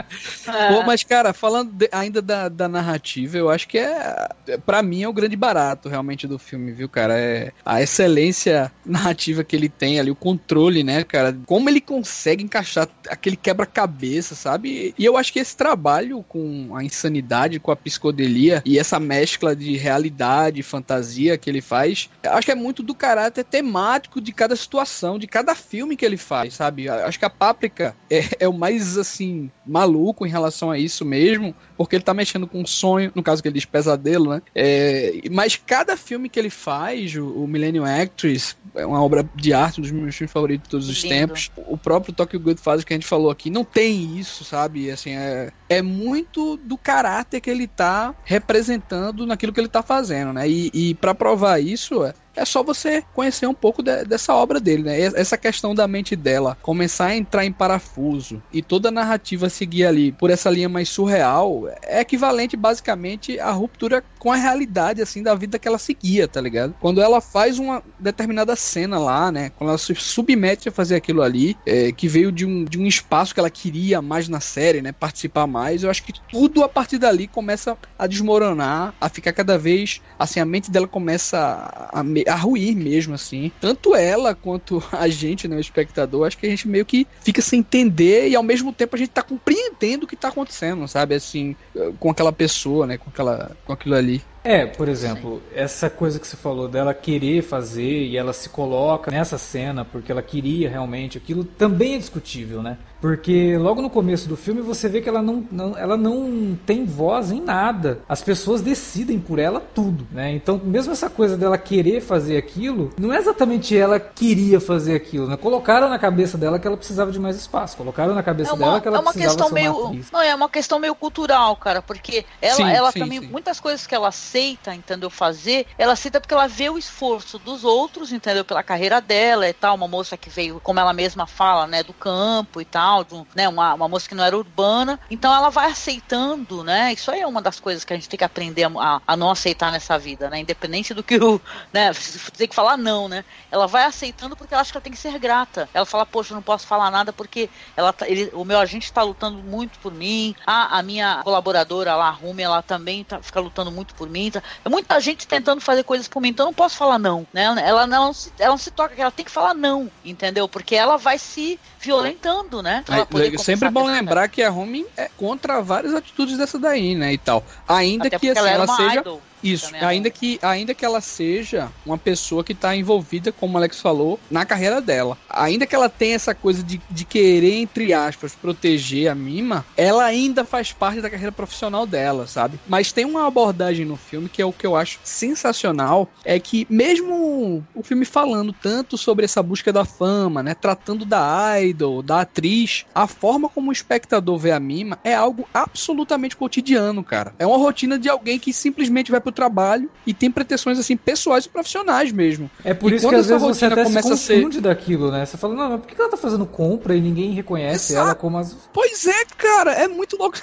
Pô, mas, cara, falando de, ainda da, da narrativa, eu acho que é, para mim, é o grande barato realmente do filme, viu, cara? É a excelência narrativa que ele tem ali, o controle, né, cara? Como ele consegue encaixar aquele quebra-cabeça, sabe? E eu acho que esse trabalho com a insanidade, com a psicodelia e essa mescla de realidade e fantasia que ele faz, acho que é muito do caráter temático de cada situação, de cada filme que ele faz, sabe? Acho que a Páprica é, é o mais, assim, maluco em relação a isso mesmo, porque ele tá mexendo com um sonho, no caso que ele diz pesadelo, né? É, mas cada filme que ele faz, o, o Millennium Actress, é uma obra de arte, um dos meus filmes favoritos de todos os Lindo. tempos. O próprio Tokyo faz que a gente falou aqui, não tem isso, sabe? Assim, é, é muito do caráter que ele tá representando naquilo que ele tá fazendo, né? E, e para provar isso, é, só você conhecer um pouco de, dessa obra dele, né? Essa questão da mente dela começar a entrar em parafuso e toda a narrativa seguir ali por essa linha mais surreal é equivalente basicamente à ruptura com a realidade assim da vida que ela seguia, tá ligado? Quando ela faz uma determinada cena lá, né? Quando ela se submete a fazer aquilo ali, é, que veio de um, de um espaço que ela queria mais na série, né? Participar mais, eu acho que tudo a partir dali começa a desmoronar, a ficar cada vez assim, a mente dela começa a, a a ruir mesmo, assim. Tanto ela quanto a gente, né, o espectador, acho que a gente meio que fica sem entender e ao mesmo tempo a gente tá compreendendo o que tá acontecendo, sabe? Assim, com aquela pessoa, né, com, aquela, com aquilo ali. É, por exemplo, Sim. essa coisa que você falou dela querer fazer e ela se coloca nessa cena porque ela queria realmente aquilo, também é discutível, né? Porque logo no começo do filme você vê que ela não, não, ela não tem voz em nada. As pessoas decidem por ela tudo, né? Então, mesmo essa coisa dela querer fazer aquilo, não é exatamente ela queria fazer aquilo, né? Colocaram na cabeça dela que ela precisava de mais espaço. Colocaram na cabeça é uma, dela que ela é uma precisava questão meio, Não, é uma questão meio cultural, cara, porque ela, sim, ela sim, também, sim. muitas coisas que ela aceita, entendeu, fazer, ela aceita porque ela vê o esforço dos outros, entendeu, pela carreira dela e tal, uma moça que veio, como ela mesma fala, né, do campo e tal, né, uma, uma moça que não era urbana, então ela vai aceitando, né, isso aí é uma das coisas que a gente tem que aprender a, a não aceitar nessa vida, né, independente do que o, né, tem que falar não, né, ela vai aceitando porque ela acha que ela tem que ser grata, ela fala, poxa, eu não posso falar nada porque ela, tá, ele, o meu agente está lutando muito por mim, a, a minha colaboradora lá, a Rumi, ela também tá, fica lutando muito por mim, tá, é muita gente tentando fazer coisas por mim, então eu não posso falar não, né, ela, ela, não, se, ela não se toca, ela tem que falar não, entendeu, porque ela vai se violentando, né, é, sempre bom lembrar que a Rumi é contra várias atitudes dessa daí, né, e tal, ainda Até que assim, ela, ela seja... Idol. Isso, ainda que, ainda que ela seja uma pessoa que está envolvida, como o Alex falou, na carreira dela. Ainda que ela tenha essa coisa de, de querer, entre aspas, proteger a Mima, ela ainda faz parte da carreira profissional dela, sabe? Mas tem uma abordagem no filme que é o que eu acho sensacional, é que mesmo o filme falando tanto sobre essa busca da fama, né, tratando da idol, da atriz, a forma como o espectador vê a Mima é algo absolutamente cotidiano, cara. É uma rotina de alguém que simplesmente vai pro trabalho e tem pretensões assim pessoais e profissionais mesmo. É por e isso que às vezes você até começa se confunde ser... daquilo, né? Você fala, não, mas por que ela tá fazendo compra e ninguém reconhece Exato. ela como as... Pois é, cara, é muito louco.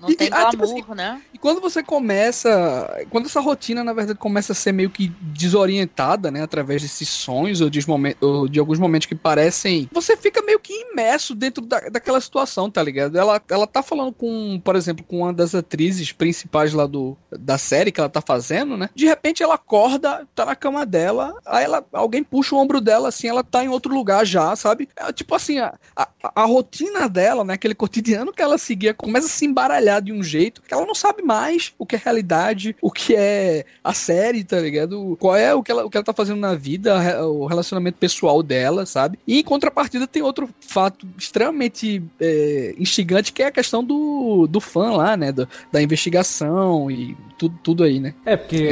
Não e, tem ah, tipo tipo assim, né? E quando você começa, quando essa rotina na verdade começa a ser meio que desorientada, né, através desses sonhos ou de, momentos, ou de alguns momentos que parecem, você fica meio que imerso dentro da, daquela situação, tá ligado? Ela, ela tá falando com, por exemplo, com uma das atrizes principais lá do, da série que ela tá fazendo, né? De repente ela acorda, tá na cama dela, aí ela, alguém puxa o ombro dela assim, ela tá em outro lugar já, sabe? É, tipo assim, a, a, a, rotina dela, né? Aquele cotidiano que ela seguia começa a se embaralhar de um jeito que ela não sabe mais o que é realidade, o que é a série, tá ligado? Qual é o que ela, o que ela tá fazendo na vida, o relacionamento pessoal dela, sabe? E em contrapartida tem outro fato extremamente é, instigante que é a questão do, do fã lá, né? Do, da investigação e tudo, tudo aí, né? É, porque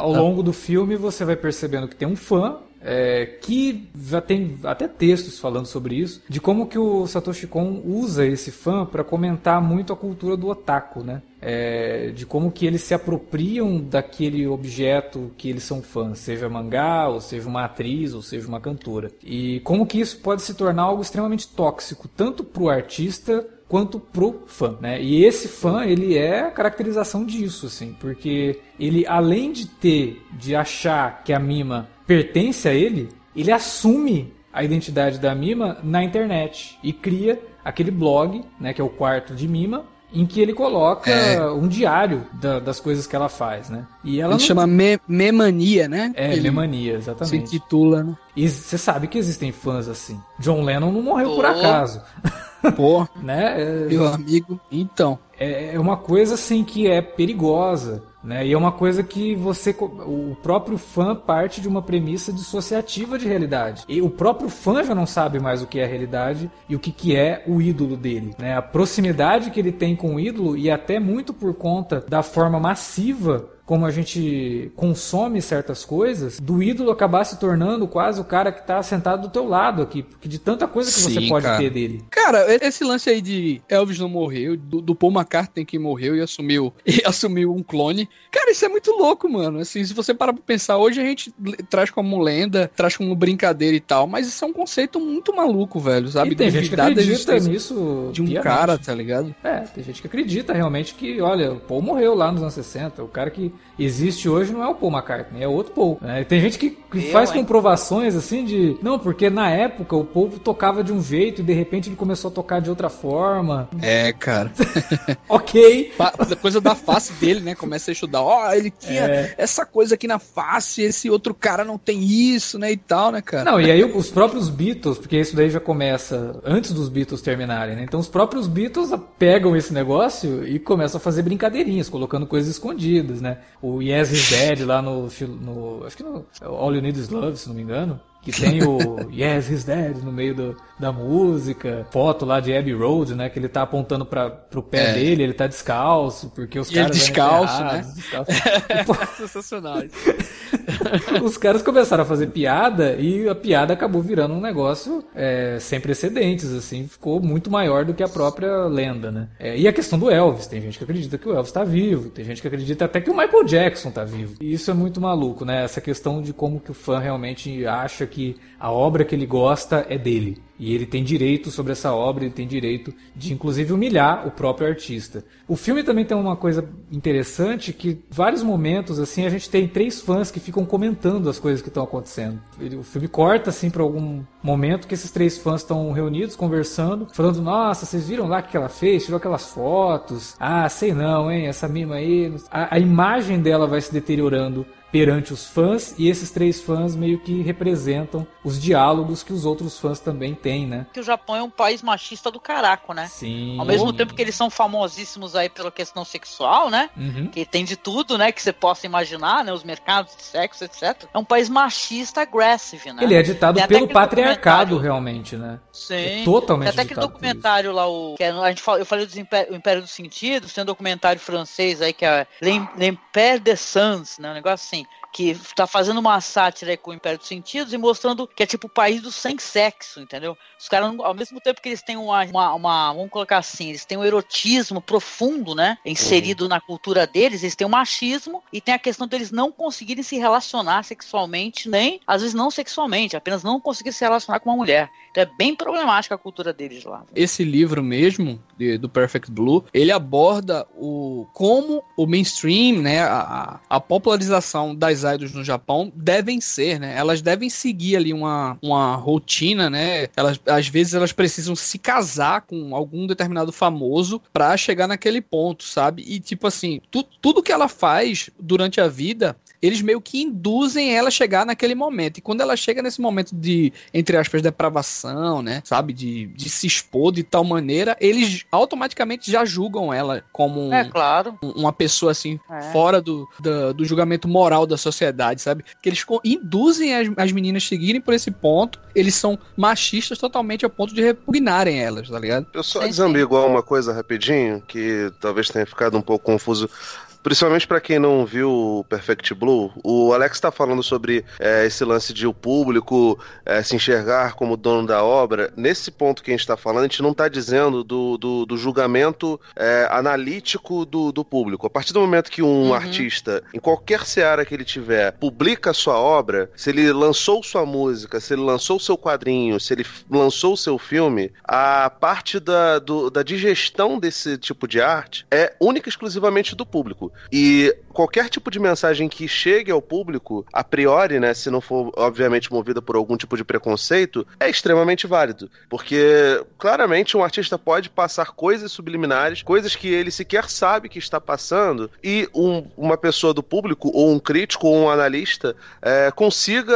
ao longo do filme você vai percebendo que tem um fã é, que já tem até textos falando sobre isso, de como que o Satoshi Kon usa esse fã para comentar muito a cultura do otaku, né? É, de como que eles se apropriam daquele objeto que eles são fãs, seja mangá, ou seja uma atriz, ou seja uma cantora. E como que isso pode se tornar algo extremamente tóxico, tanto para o artista quanto pro fã, né? E esse fã, ele é a caracterização disso, assim, porque ele, além de ter, de achar que a Mima pertence a ele, ele assume a identidade da Mima na internet e cria aquele blog, né, que é o quarto de Mima, em que ele coloca é. um diário da, das coisas que ela faz, né? E ela ele não... chama Me Memania, né? É, ele Memania, exatamente. Se titula, né? E você sabe que existem fãs assim. John Lennon não morreu oh. por acaso. Pô, né? É, meu amigo, então. É, é uma coisa assim que é perigosa. Né? E é uma coisa que você, o próprio fã parte de uma premissa dissociativa de realidade. E o próprio fã já não sabe mais o que é a realidade e o que, que é o ídolo dele. Né? A proximidade que ele tem com o ídolo, e até muito por conta da forma massiva como a gente consome certas coisas, do ídolo acabar se tornando quase o cara que tá sentado do teu lado aqui, porque de tanta coisa que Sim, você pode cara. ter dele. Cara, esse lance aí de Elvis não morreu, do, do Paul McCartney que morreu e assumiu, e assumiu um clone. Cara, isso é muito louco, mano. Assim, se você parar pra pensar, hoje a gente traz como lenda, traz como brincadeira e tal, mas isso é um conceito muito maluco, velho, sabe? E tem gente que acredita nisso de um piamente. cara, tá ligado? É, tem gente que acredita realmente que, olha, o Paul morreu lá nos anos 60, o cara que existe hoje não é o Paul McCartney, é outro Paul. Né? Tem gente que, que Eu, faz hein? comprovações assim de. Não, porque na época o povo tocava de um jeito e de repente ele começou a tocar de outra forma. É, cara. ok. Coisa da face dele, né? Começa a estudar. Ó, oh, ele tinha é. essa coisa aqui na face, esse outro cara não tem isso, né? E tal, né, cara? Não, e aí os próprios Beatles, porque isso daí já começa antes dos Beatles terminarem, né? Então os próprios Beatles pegam esse negócio e começam a fazer brincadeirinhas, colocando coisas escondidas, né? O Yes Is Dead lá no, no. Acho que no All You Need Is Love, se não me engano. Que tem o Yes, he's dead no meio do, da música, foto lá de Abbey Road, né, que ele tá apontando para pro pé é. dele, ele tá descalço, porque os e caras descalço, né? Descalço. É, sensacional. os caras começaram a fazer piada e a piada acabou virando um negócio é, sem precedentes, assim, ficou muito maior do que a própria lenda, né? É, e a questão do Elvis, tem gente que acredita que o Elvis tá vivo, tem gente que acredita até que o Michael Jackson tá vivo. E isso é muito maluco, né? Essa questão de como que o fã realmente acha que a obra que ele gosta é dele. E ele tem direito sobre essa obra, ele tem direito de inclusive humilhar o próprio artista. O filme também tem uma coisa interessante que vários momentos assim a gente tem três fãs que ficam comentando as coisas que estão acontecendo. O filme corta assim para algum momento que esses três fãs estão reunidos conversando, falando: "Nossa, vocês viram lá o que ela fez? Tirou aquelas fotos? Ah, sei não, hein? Essa mima aí". A, a imagem dela vai se deteriorando perante os fãs e esses três fãs meio que representam os diálogos que os outros fãs também têm, né? Que o Japão é um país machista do caraco, né? Sim. Ao mesmo tempo que eles são famosíssimos aí pela questão sexual, né? Uhum. Que tem de tudo, né? Que você possa imaginar, né? Os mercados de sexo, etc. É um país machista aggressive, né? Ele é ditado pelo patriarcado, realmente, né? Sim. É totalmente Tem até aquele documentário lá, o, que é, a gente fala, eu falei do Império, Império dos Sentidos, tem um documentário francês aí que é L'Empire des Sens, né? Um negócio assim que está fazendo uma sátira com o Império dos Sentidos e mostrando que é tipo o país do sem sexo, entendeu? Os caras, ao mesmo tempo que eles têm uma, uma, uma, vamos colocar assim, eles têm um erotismo profundo, né? Inserido uhum. na cultura deles, eles têm um machismo e tem a questão deles não conseguirem se relacionar sexualmente, nem, às vezes não sexualmente, apenas não conseguir se relacionar com uma mulher. Então é bem problemática a cultura deles lá. Esse livro mesmo, de, do Perfect Blue, ele aborda o como o mainstream, né, a, a popularização das idols no Japão devem ser, né? Elas devem seguir ali uma, uma rotina, né? Elas, às vezes elas precisam se casar com algum determinado famoso para chegar naquele ponto, sabe? E tipo assim, tu, tudo que ela faz durante a vida eles meio que induzem ela a chegar naquele momento. E quando ela chega nesse momento de, entre aspas, depravação, né? Sabe? De, de se expor de tal maneira, eles automaticamente já julgam ela como um, é, claro. uma pessoa assim, é. fora do, do, do, julgamento moral da sociedade, sabe? Que eles induzem as, as meninas a seguirem por esse ponto. Eles são machistas totalmente a ponto de repugnarem elas, tá ligado? Eu só desambiguar uma coisa rapidinho, que talvez tenha ficado um pouco confuso Principalmente para quem não viu o Perfect Blue, o Alex está falando sobre é, esse lance de o público é, se enxergar como dono da obra. Nesse ponto que a gente está falando, a gente não está dizendo do, do, do julgamento é, analítico do, do público. A partir do momento que um uhum. artista, em qualquer seara que ele tiver, publica a sua obra, se ele lançou sua música, se ele lançou seu quadrinho, se ele lançou seu filme, a parte da, do, da digestão desse tipo de arte é única e exclusivamente do público. E qualquer tipo de mensagem que chegue ao público, a priori, né, se não for obviamente movida por algum tipo de preconceito, é extremamente válido. Porque claramente um artista pode passar coisas subliminares, coisas que ele sequer sabe que está passando, e um, uma pessoa do público, ou um crítico, ou um analista, é, consiga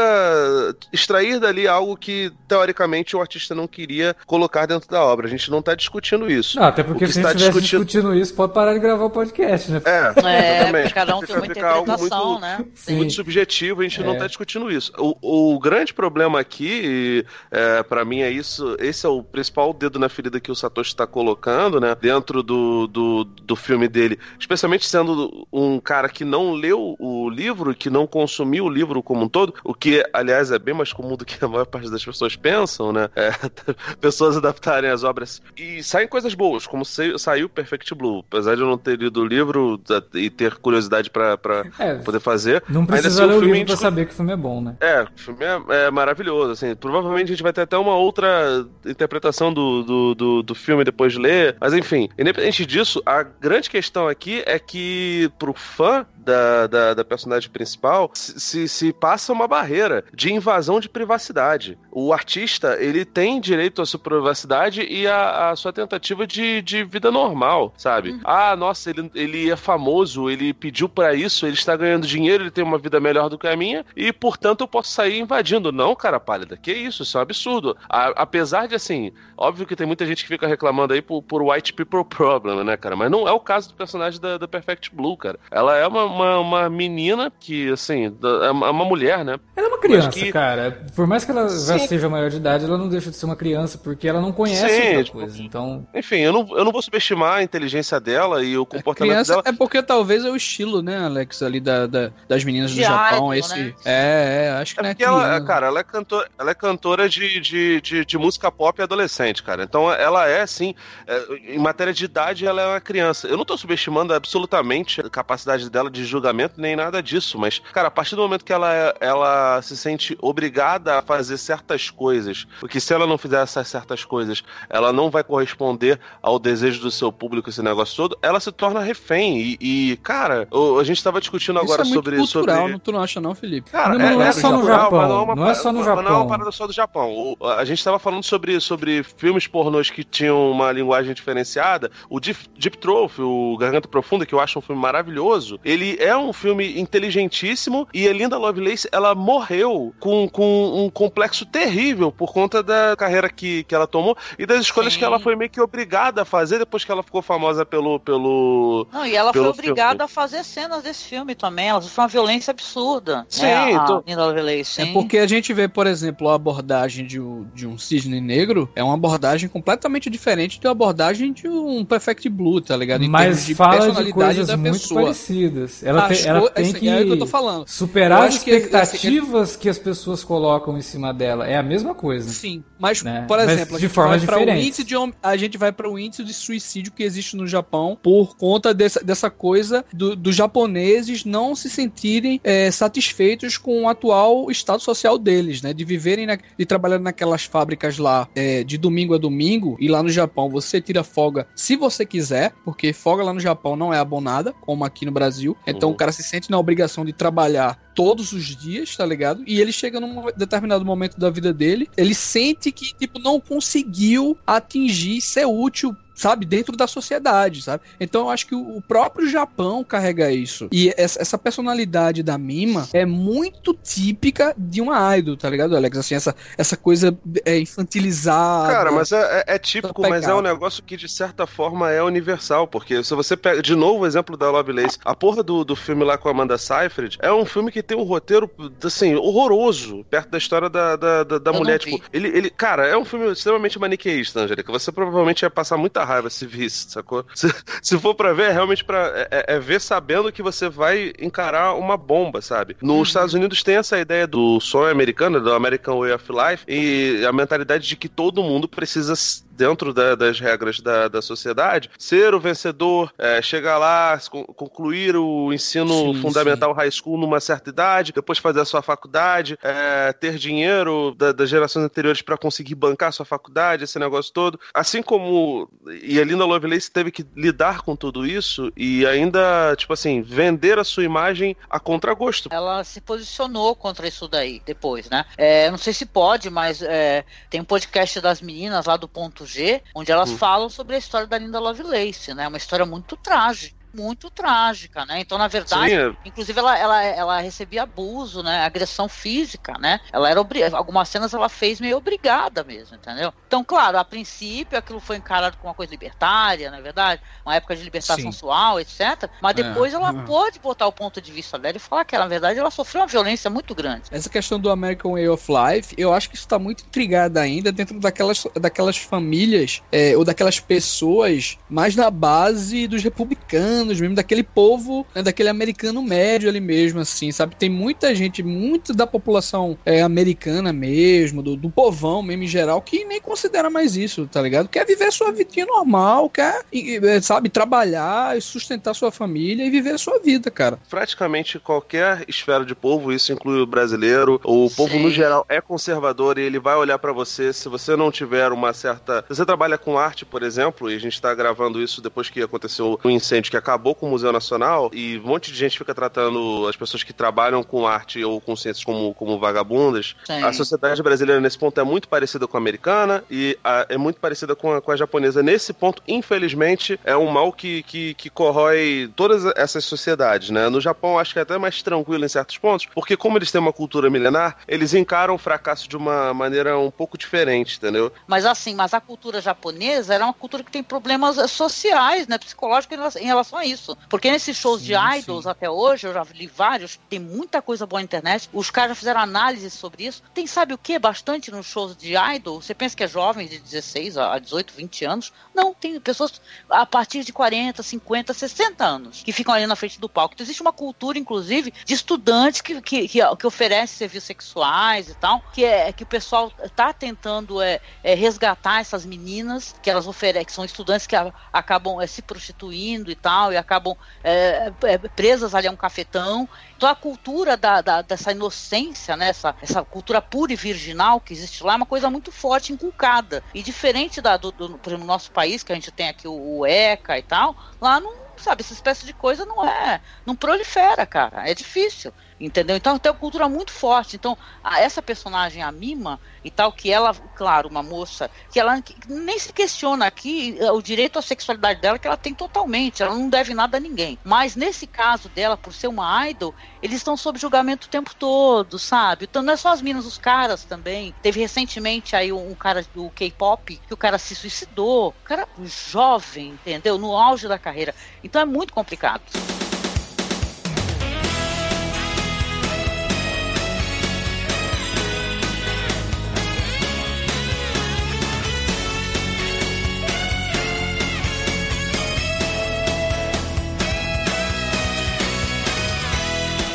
extrair dali algo que teoricamente o artista não queria colocar dentro da obra. A gente não está discutindo isso. Não, até porque se a gente estivesse discutindo... discutindo isso, pode parar de gravar o podcast, né? É, é, cada um tem uma interpretação, muito, né? Sim. Muito subjetivo, a gente é. não está discutindo isso. O, o, grande problema aqui, é, para mim, é isso. Esse é o principal dedo na ferida que o Satoshi está colocando, né? Dentro do, do, do filme dele. Especialmente sendo um cara que não leu o livro, que não consumiu o livro como um todo, o que, aliás, é bem mais comum do que a maior parte das pessoas pensam, né? É, pessoas adaptarem as obras. E saem coisas boas, como saiu Perfect Blue. Apesar de eu não ter lido o livro, e ter curiosidade para é, poder fazer. Não precisa assim, ler o, livro pra saber que o filme é bom, né? É, o filme é, é, maravilhoso, assim. Provavelmente a gente vai ter até uma outra interpretação do, do, do, do, filme depois de ler. Mas enfim, independente disso, a grande questão aqui é que pro fã da, da, da personagem principal se, se passa uma barreira de invasão de privacidade. O artista, ele tem direito à sua privacidade e à, sua tentativa de, de vida normal, sabe? Uhum. Ah, nossa, ele, ele é famoso famoso, ele pediu para isso, ele está ganhando dinheiro, ele tem uma vida melhor do que a minha, e portanto eu posso sair invadindo. Não, cara pálida, que isso, isso é um absurdo. A, apesar de, assim, óbvio que tem muita gente que fica reclamando aí por, por white people problem, né, cara? Mas não é o caso do personagem da, da Perfect Blue, cara. Ela é uma, uma, uma menina que, assim, é uma mulher, né? Ela é uma criança, que... cara. Por mais que ela já seja maior de idade, ela não deixa de ser uma criança, porque ela não conhece Sim, outra tipo, coisa. Então. Enfim, eu não, eu não vou subestimar a inteligência dela e o comportamento criança dela. É porque talvez é o estilo, né, Alex, ali da, da das meninas do Japão. Idol, esse... Né? É, é, acho que é não é ela, Cara, ela é, cantor, ela é cantora de, de, de, de, música pop adolescente, cara. Então ela é, assim, é, em matéria de idade, ela é uma criança. Eu não tô subestimando absolutamente a capacidade dela de julgamento, nem nada disso, mas, cara, a partir do momento que ela, ela se sente obrigada a fazer certas coisas, porque se ela não fizer essas certas coisas, ela não vai corresponder ao desejo do seu público, esse negócio todo, ela se torna refém. E, e cara, a gente tava discutindo agora Isso é muito sobre. Cultural, sobre... Não, tu não acha, não, Felipe? Cara, não, não é, é, só no Japão. Não é, uma, não é só no Japão. Não é uma parada só do Japão. O, a gente tava falando sobre, sobre filmes pornôs que tinham uma linguagem diferenciada. O Deep, Deep Throat, o Garganta Profunda, que eu acho um filme maravilhoso, ele é um filme inteligentíssimo e a Linda Lovelace, ela morreu com, com um complexo terrível por conta da carreira que, que ela tomou e das escolhas Sim. que ela foi meio que obrigada a fazer depois que ela ficou famosa pelo. pelo Não, e ela foi obrigada filme. a fazer cenas desse filme também. Ela foi uma violência absurda. Né, Sim, né, a, tô... Linda Lovelace. É porque a gente vê, por exemplo, a abordagem de um, de um cisne negro é uma abordagem completamente diferente da abordagem de um Perfect Blue, tá ligado? Em Mas de fala de coisas da muito pessoa. parecidas. Ela, te, ela tem que, é que tô falando. superar as expectativas que, que, as pessoas colocam em cima dela. É a mesma coisa. Sim, mas, né? por exemplo, mas de forma diferente. De, a gente vai para o índice de suicídio que existe no Japão por conta dessa, dessa coisa dos do japoneses não se sentirem é, satisfeitos com o atual estado social deles, né? De viverem, na, de trabalhar naquelas fábricas lá é, de domingo a domingo e lá no Japão você tira folga se você quiser, porque folga lá no Japão não é abonada, como aqui no Brasil. Então uhum. o cara se sente na obrigação de trabalhar todos os dias, tá ligado? E ele chega num determinado momento da vida dele, ele sente que, tipo, não conseguiu atingir, ser útil sabe, dentro da sociedade, sabe? Então eu acho que o próprio Japão carrega isso. E essa personalidade da Mima é muito típica de uma idol, tá ligado, Alex? Assim, essa, essa coisa é, infantilizada. Cara, mas é, é, é típico, mas é um negócio que de certa forma é universal, porque se você pega, de novo o exemplo da Lovelace, a porra do, do filme lá com a Amanda Seyfried é um filme que tem um roteiro, assim, horroroso, perto da história da, da, da, da mulher, tipo, ele, ele, cara, é um filme extremamente maniqueísta, Angélica, você provavelmente ia passar muita raiva se visse, sacou? Se, se for pra ver, é realmente pra, é, é, é, ver sabendo que você vai encarar uma bomba, sabe? Nos uhum. Estados Unidos tem essa ideia do sonho americano, do American Way of Life, e a mentalidade de que todo mundo precisa dentro da, das regras da, da sociedade, ser o vencedor, é, chegar lá, concluir o ensino sim, fundamental sim. high school numa certa idade, depois fazer a sua faculdade, é, ter dinheiro da, das gerações anteriores para conseguir bancar a sua faculdade, esse negócio todo. Assim como e a Linda Lovelace teve que lidar com tudo isso e ainda, tipo assim, vender a sua imagem a contragosto. Ela se posicionou contra isso daí depois, né? É, não sei se pode, mas é, tem um podcast das meninas lá do ponto G, onde elas hum. falam sobre a história da Linda Lovelace, né? Uma história muito trágica muito trágica, né? Então, na verdade, Sim. É. inclusive ela, ela, ela recebia abuso, né? Agressão física, né? Ela era algumas cenas ela fez meio obrigada mesmo, entendeu? Então, claro, a princípio aquilo foi encarado como uma coisa libertária, na é verdade, uma época de libertação sexual, etc. Mas é. depois é. ela uhum. pode botar o ponto de vista dela e falar que, na verdade, ela sofreu uma violência muito grande. Essa questão do American Way of Life, eu acho que isso está muito intrigado ainda dentro daquelas, daquelas famílias é, ou daquelas pessoas mais na base dos republicanos americanos mesmo, daquele povo, né, daquele americano médio ali mesmo, assim, sabe? Tem muita gente, muito da população é, americana mesmo, do, do povão mesmo em geral, que nem considera mais isso, tá ligado? Quer viver sua vidinha normal, quer, é, sabe, trabalhar, sustentar sua família e viver a sua vida, cara. Praticamente qualquer esfera de povo, isso inclui o brasileiro, o Sim. povo no geral é conservador e ele vai olhar para você se você não tiver uma certa. Se você trabalha com arte, por exemplo, e a gente tá gravando isso depois que aconteceu o incêndio que acabou acabou com o Museu Nacional e um monte de gente fica tratando as pessoas que trabalham com arte ou com ciências como, como vagabundas, Sim. a sociedade brasileira nesse ponto é muito parecida com a americana e a, é muito parecida com a, com a japonesa. Nesse ponto, infelizmente, é um mal que, que, que corrói todas essas sociedades, né? No Japão, acho que é até mais tranquilo em certos pontos, porque como eles têm uma cultura milenar, eles encaram o fracasso de uma maneira um pouco diferente, entendeu? Mas assim, mas a cultura japonesa era uma cultura que tem problemas sociais, né, psicológicos em relação a isso. Porque nesses shows sim, de idols sim. até hoje, eu já li vários, tem muita coisa boa na internet, os caras já fizeram análise sobre isso. Tem, sabe o que? Bastante nos shows de idol. Você pensa que é jovem de 16 a 18, 20 anos? Não, tem pessoas a partir de 40, 50, 60 anos que ficam ali na frente do palco. Então existe uma cultura, inclusive, de estudantes que, que, que, que oferece serviços sexuais e tal, que é que o pessoal está tentando é, é, resgatar essas meninas que elas oferecem, que são estudantes que a, acabam é, se prostituindo e tal, e acabam é, é, presas ali a um cafetão. Então a cultura da, da, dessa inocência, né, essa, essa cultura pura e virginal que existe lá é uma coisa muito forte, inculcada. E diferente da, do, do, no nosso país, que a gente tem aqui o, o ECA e tal, lá não, sabe, essa espécie de coisa não é, não prolifera, cara, é difícil. Entendeu? Então tem uma cultura muito forte. Então, a, essa personagem, a Mima, e tal, que ela, claro, uma moça, que ela que nem se questiona aqui eh, o direito à sexualidade dela, que ela tem totalmente, ela não deve nada a ninguém. Mas nesse caso dela, por ser uma idol, eles estão sob julgamento o tempo todo, sabe? Então não é só as minas, os caras também. Teve recentemente aí um, um cara do K-pop, que o cara se suicidou, o cara jovem, entendeu? No auge da carreira. Então é muito complicado.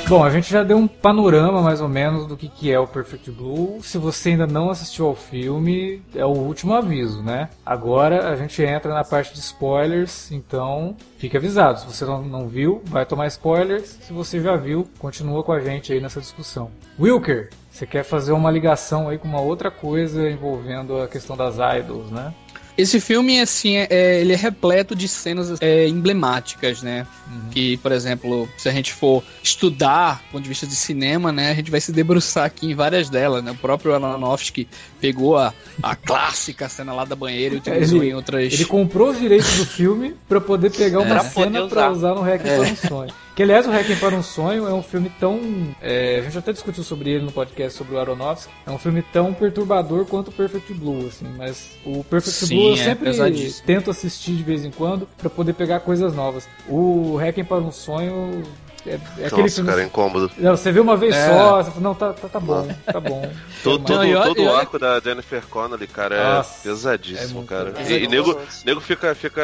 Bom, a gente já deu um panorama mais ou menos do que, que é o Perfect Blue. Se você ainda não assistiu ao filme, é o último aviso, né? Agora a gente entra na parte de spoilers, então fique avisado. Se você não, não viu, vai tomar spoilers. Se você já viu, continua com a gente aí nessa discussão. Wilker, você quer fazer uma ligação aí com uma outra coisa envolvendo a questão das idols, né? Esse filme, assim, é, é, ele é repleto de cenas é, emblemáticas, né? Uhum. Que, por exemplo, se a gente for estudar do ponto de vista de cinema, né? A gente vai se debruçar aqui em várias delas, né? O próprio Aronofsky pegou a, a clássica cena lá da banheira e utilizou ele, em outras... Ele comprou os direitos do filme para poder pegar uma é. cena para usar no Hack é. para um Sonho. Que aliás, o Requiem para um Sonho é um filme tão. É, a gente até discutiu sobre ele no podcast sobre o Aronofsky. É um filme tão perturbador quanto o Perfect Blue, assim. Mas o Perfect Sim, Blue eu é sempre tento assistir de vez em quando para poder pegar coisas novas. O Requiem para um Sonho é, é aquele Nossa, filme... cara, é incômodo. Não, você viu uma vez é. só, você fala, não, tá, tá, tá bom, tá bom. todo todo, não, todo o arco da Jennifer Connelly, cara, é Nossa, pesadíssimo, é cara. E, e nego, nego fica, fica,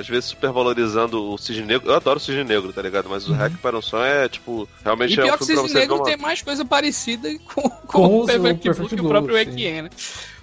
às vezes, super valorizando o Cisne Negro. Eu adoro o Cisne Negro, tá ligado? Mas o uhum. Hack para um Sonho é, tipo, realmente e é um filme que o Cisne Negro tem mais coisa parecida com, com, com o Perfect Blue que o próprio Ekien, né?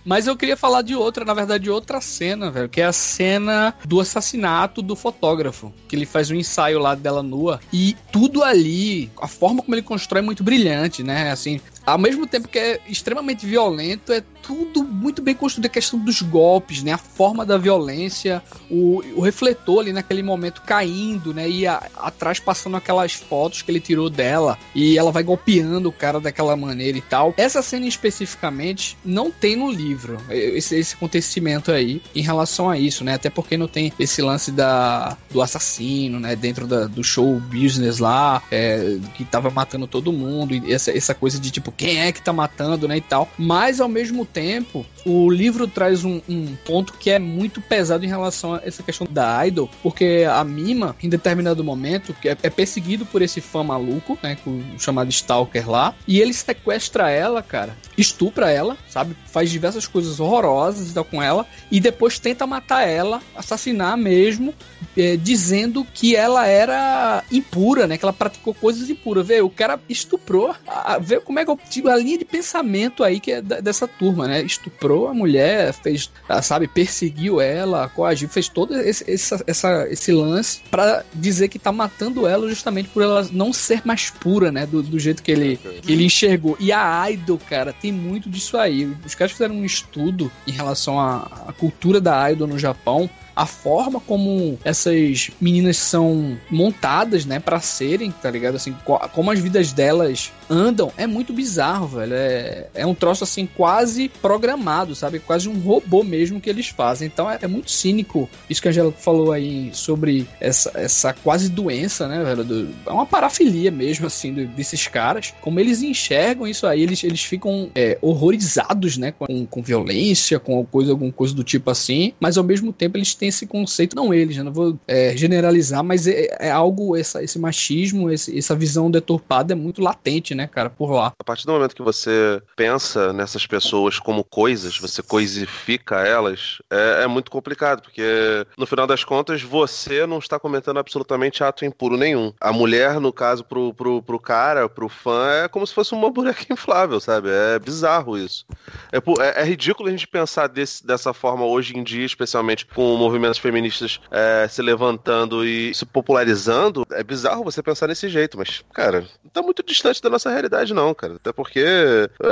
Mas eu queria falar de outra, na verdade, de outra cena, velho, que é a cena do assassinato do fotógrafo, que ele faz um ensaio lá dela nua e tudo ali, a forma como ele constrói é muito brilhante, né? Assim, ao mesmo tempo que é extremamente violento, é tudo muito bem construído. A questão dos golpes, né? A forma da violência, o, o refletor ali naquele momento caindo, né? E a, atrás passando aquelas fotos que ele tirou dela. E ela vai golpeando o cara daquela maneira e tal. Essa cena especificamente não tem no livro. Esse, esse acontecimento aí em relação a isso, né? Até porque não tem esse lance da, do assassino, né? Dentro da, do show business lá, é, que tava matando todo mundo. E essa, essa coisa de tipo, quem é que tá matando, né? E tal. Mas ao mesmo tempo, o livro traz um, um, ponto que é muito pesado em relação a essa questão da idol, porque a Mima, em determinado momento, é, é perseguido por esse fã maluco, né, o chamado Stalker lá, e ele sequestra ela, cara, estupra ela, sabe, faz diversas coisas horrorosas e tal com ela, e depois tenta matar ela, assassinar mesmo, é, dizendo que ela era impura, né, que ela praticou coisas impuras. Vê, o cara estuprou, vê como é que eu digo a linha de pensamento aí que é dessa turma, né, estuprou estuprou a mulher, fez, ah, sabe, perseguiu ela, coagiu, fez todo esse, esse, essa, esse lance para dizer que tá matando ela justamente por ela não ser mais pura, né? Do, do jeito que ele, que ele enxergou. E a Idol, cara, tem muito disso aí. Os caras fizeram um estudo em relação à, à cultura da Idol no Japão a forma como essas meninas são montadas, né, para serem, tá ligado? Assim, como as vidas delas andam, é muito bizarro, velho. É, é um troço assim quase programado, sabe? Quase um robô mesmo que eles fazem. Então é, é muito cínico isso que a Angela falou aí sobre essa, essa quase doença, né, velho? Do, é uma parafilia mesmo, assim, do, desses caras. Como eles enxergam isso aí, eles, eles ficam é, horrorizados, né, com, com violência, com coisa, alguma coisa do tipo assim, mas ao mesmo tempo eles têm esse conceito, não eles, né, não vou é, generalizar, mas é, é, algo, essa, esse machismo, esse, essa visão deturpada é muito latente, né, cara, por lá. A partir do momento que você pensa nessas pessoas como coisas, você coisifica elas, é, é muito complicado, porque no final das contas você não está cometendo absolutamente ato impuro nenhum. A mulher, no caso, pro, pro, pro cara, pro fã, é como se fosse uma boneca inflável, sabe? É bizarro isso. É, é, é ridículo a gente pensar desse, dessa forma hoje em dia, especialmente com movimentos feministas é, se levantando e se popularizando. É bizarro você pensar desse jeito, mas, cara, tá muito distante da nossa realidade, não, cara. Até porque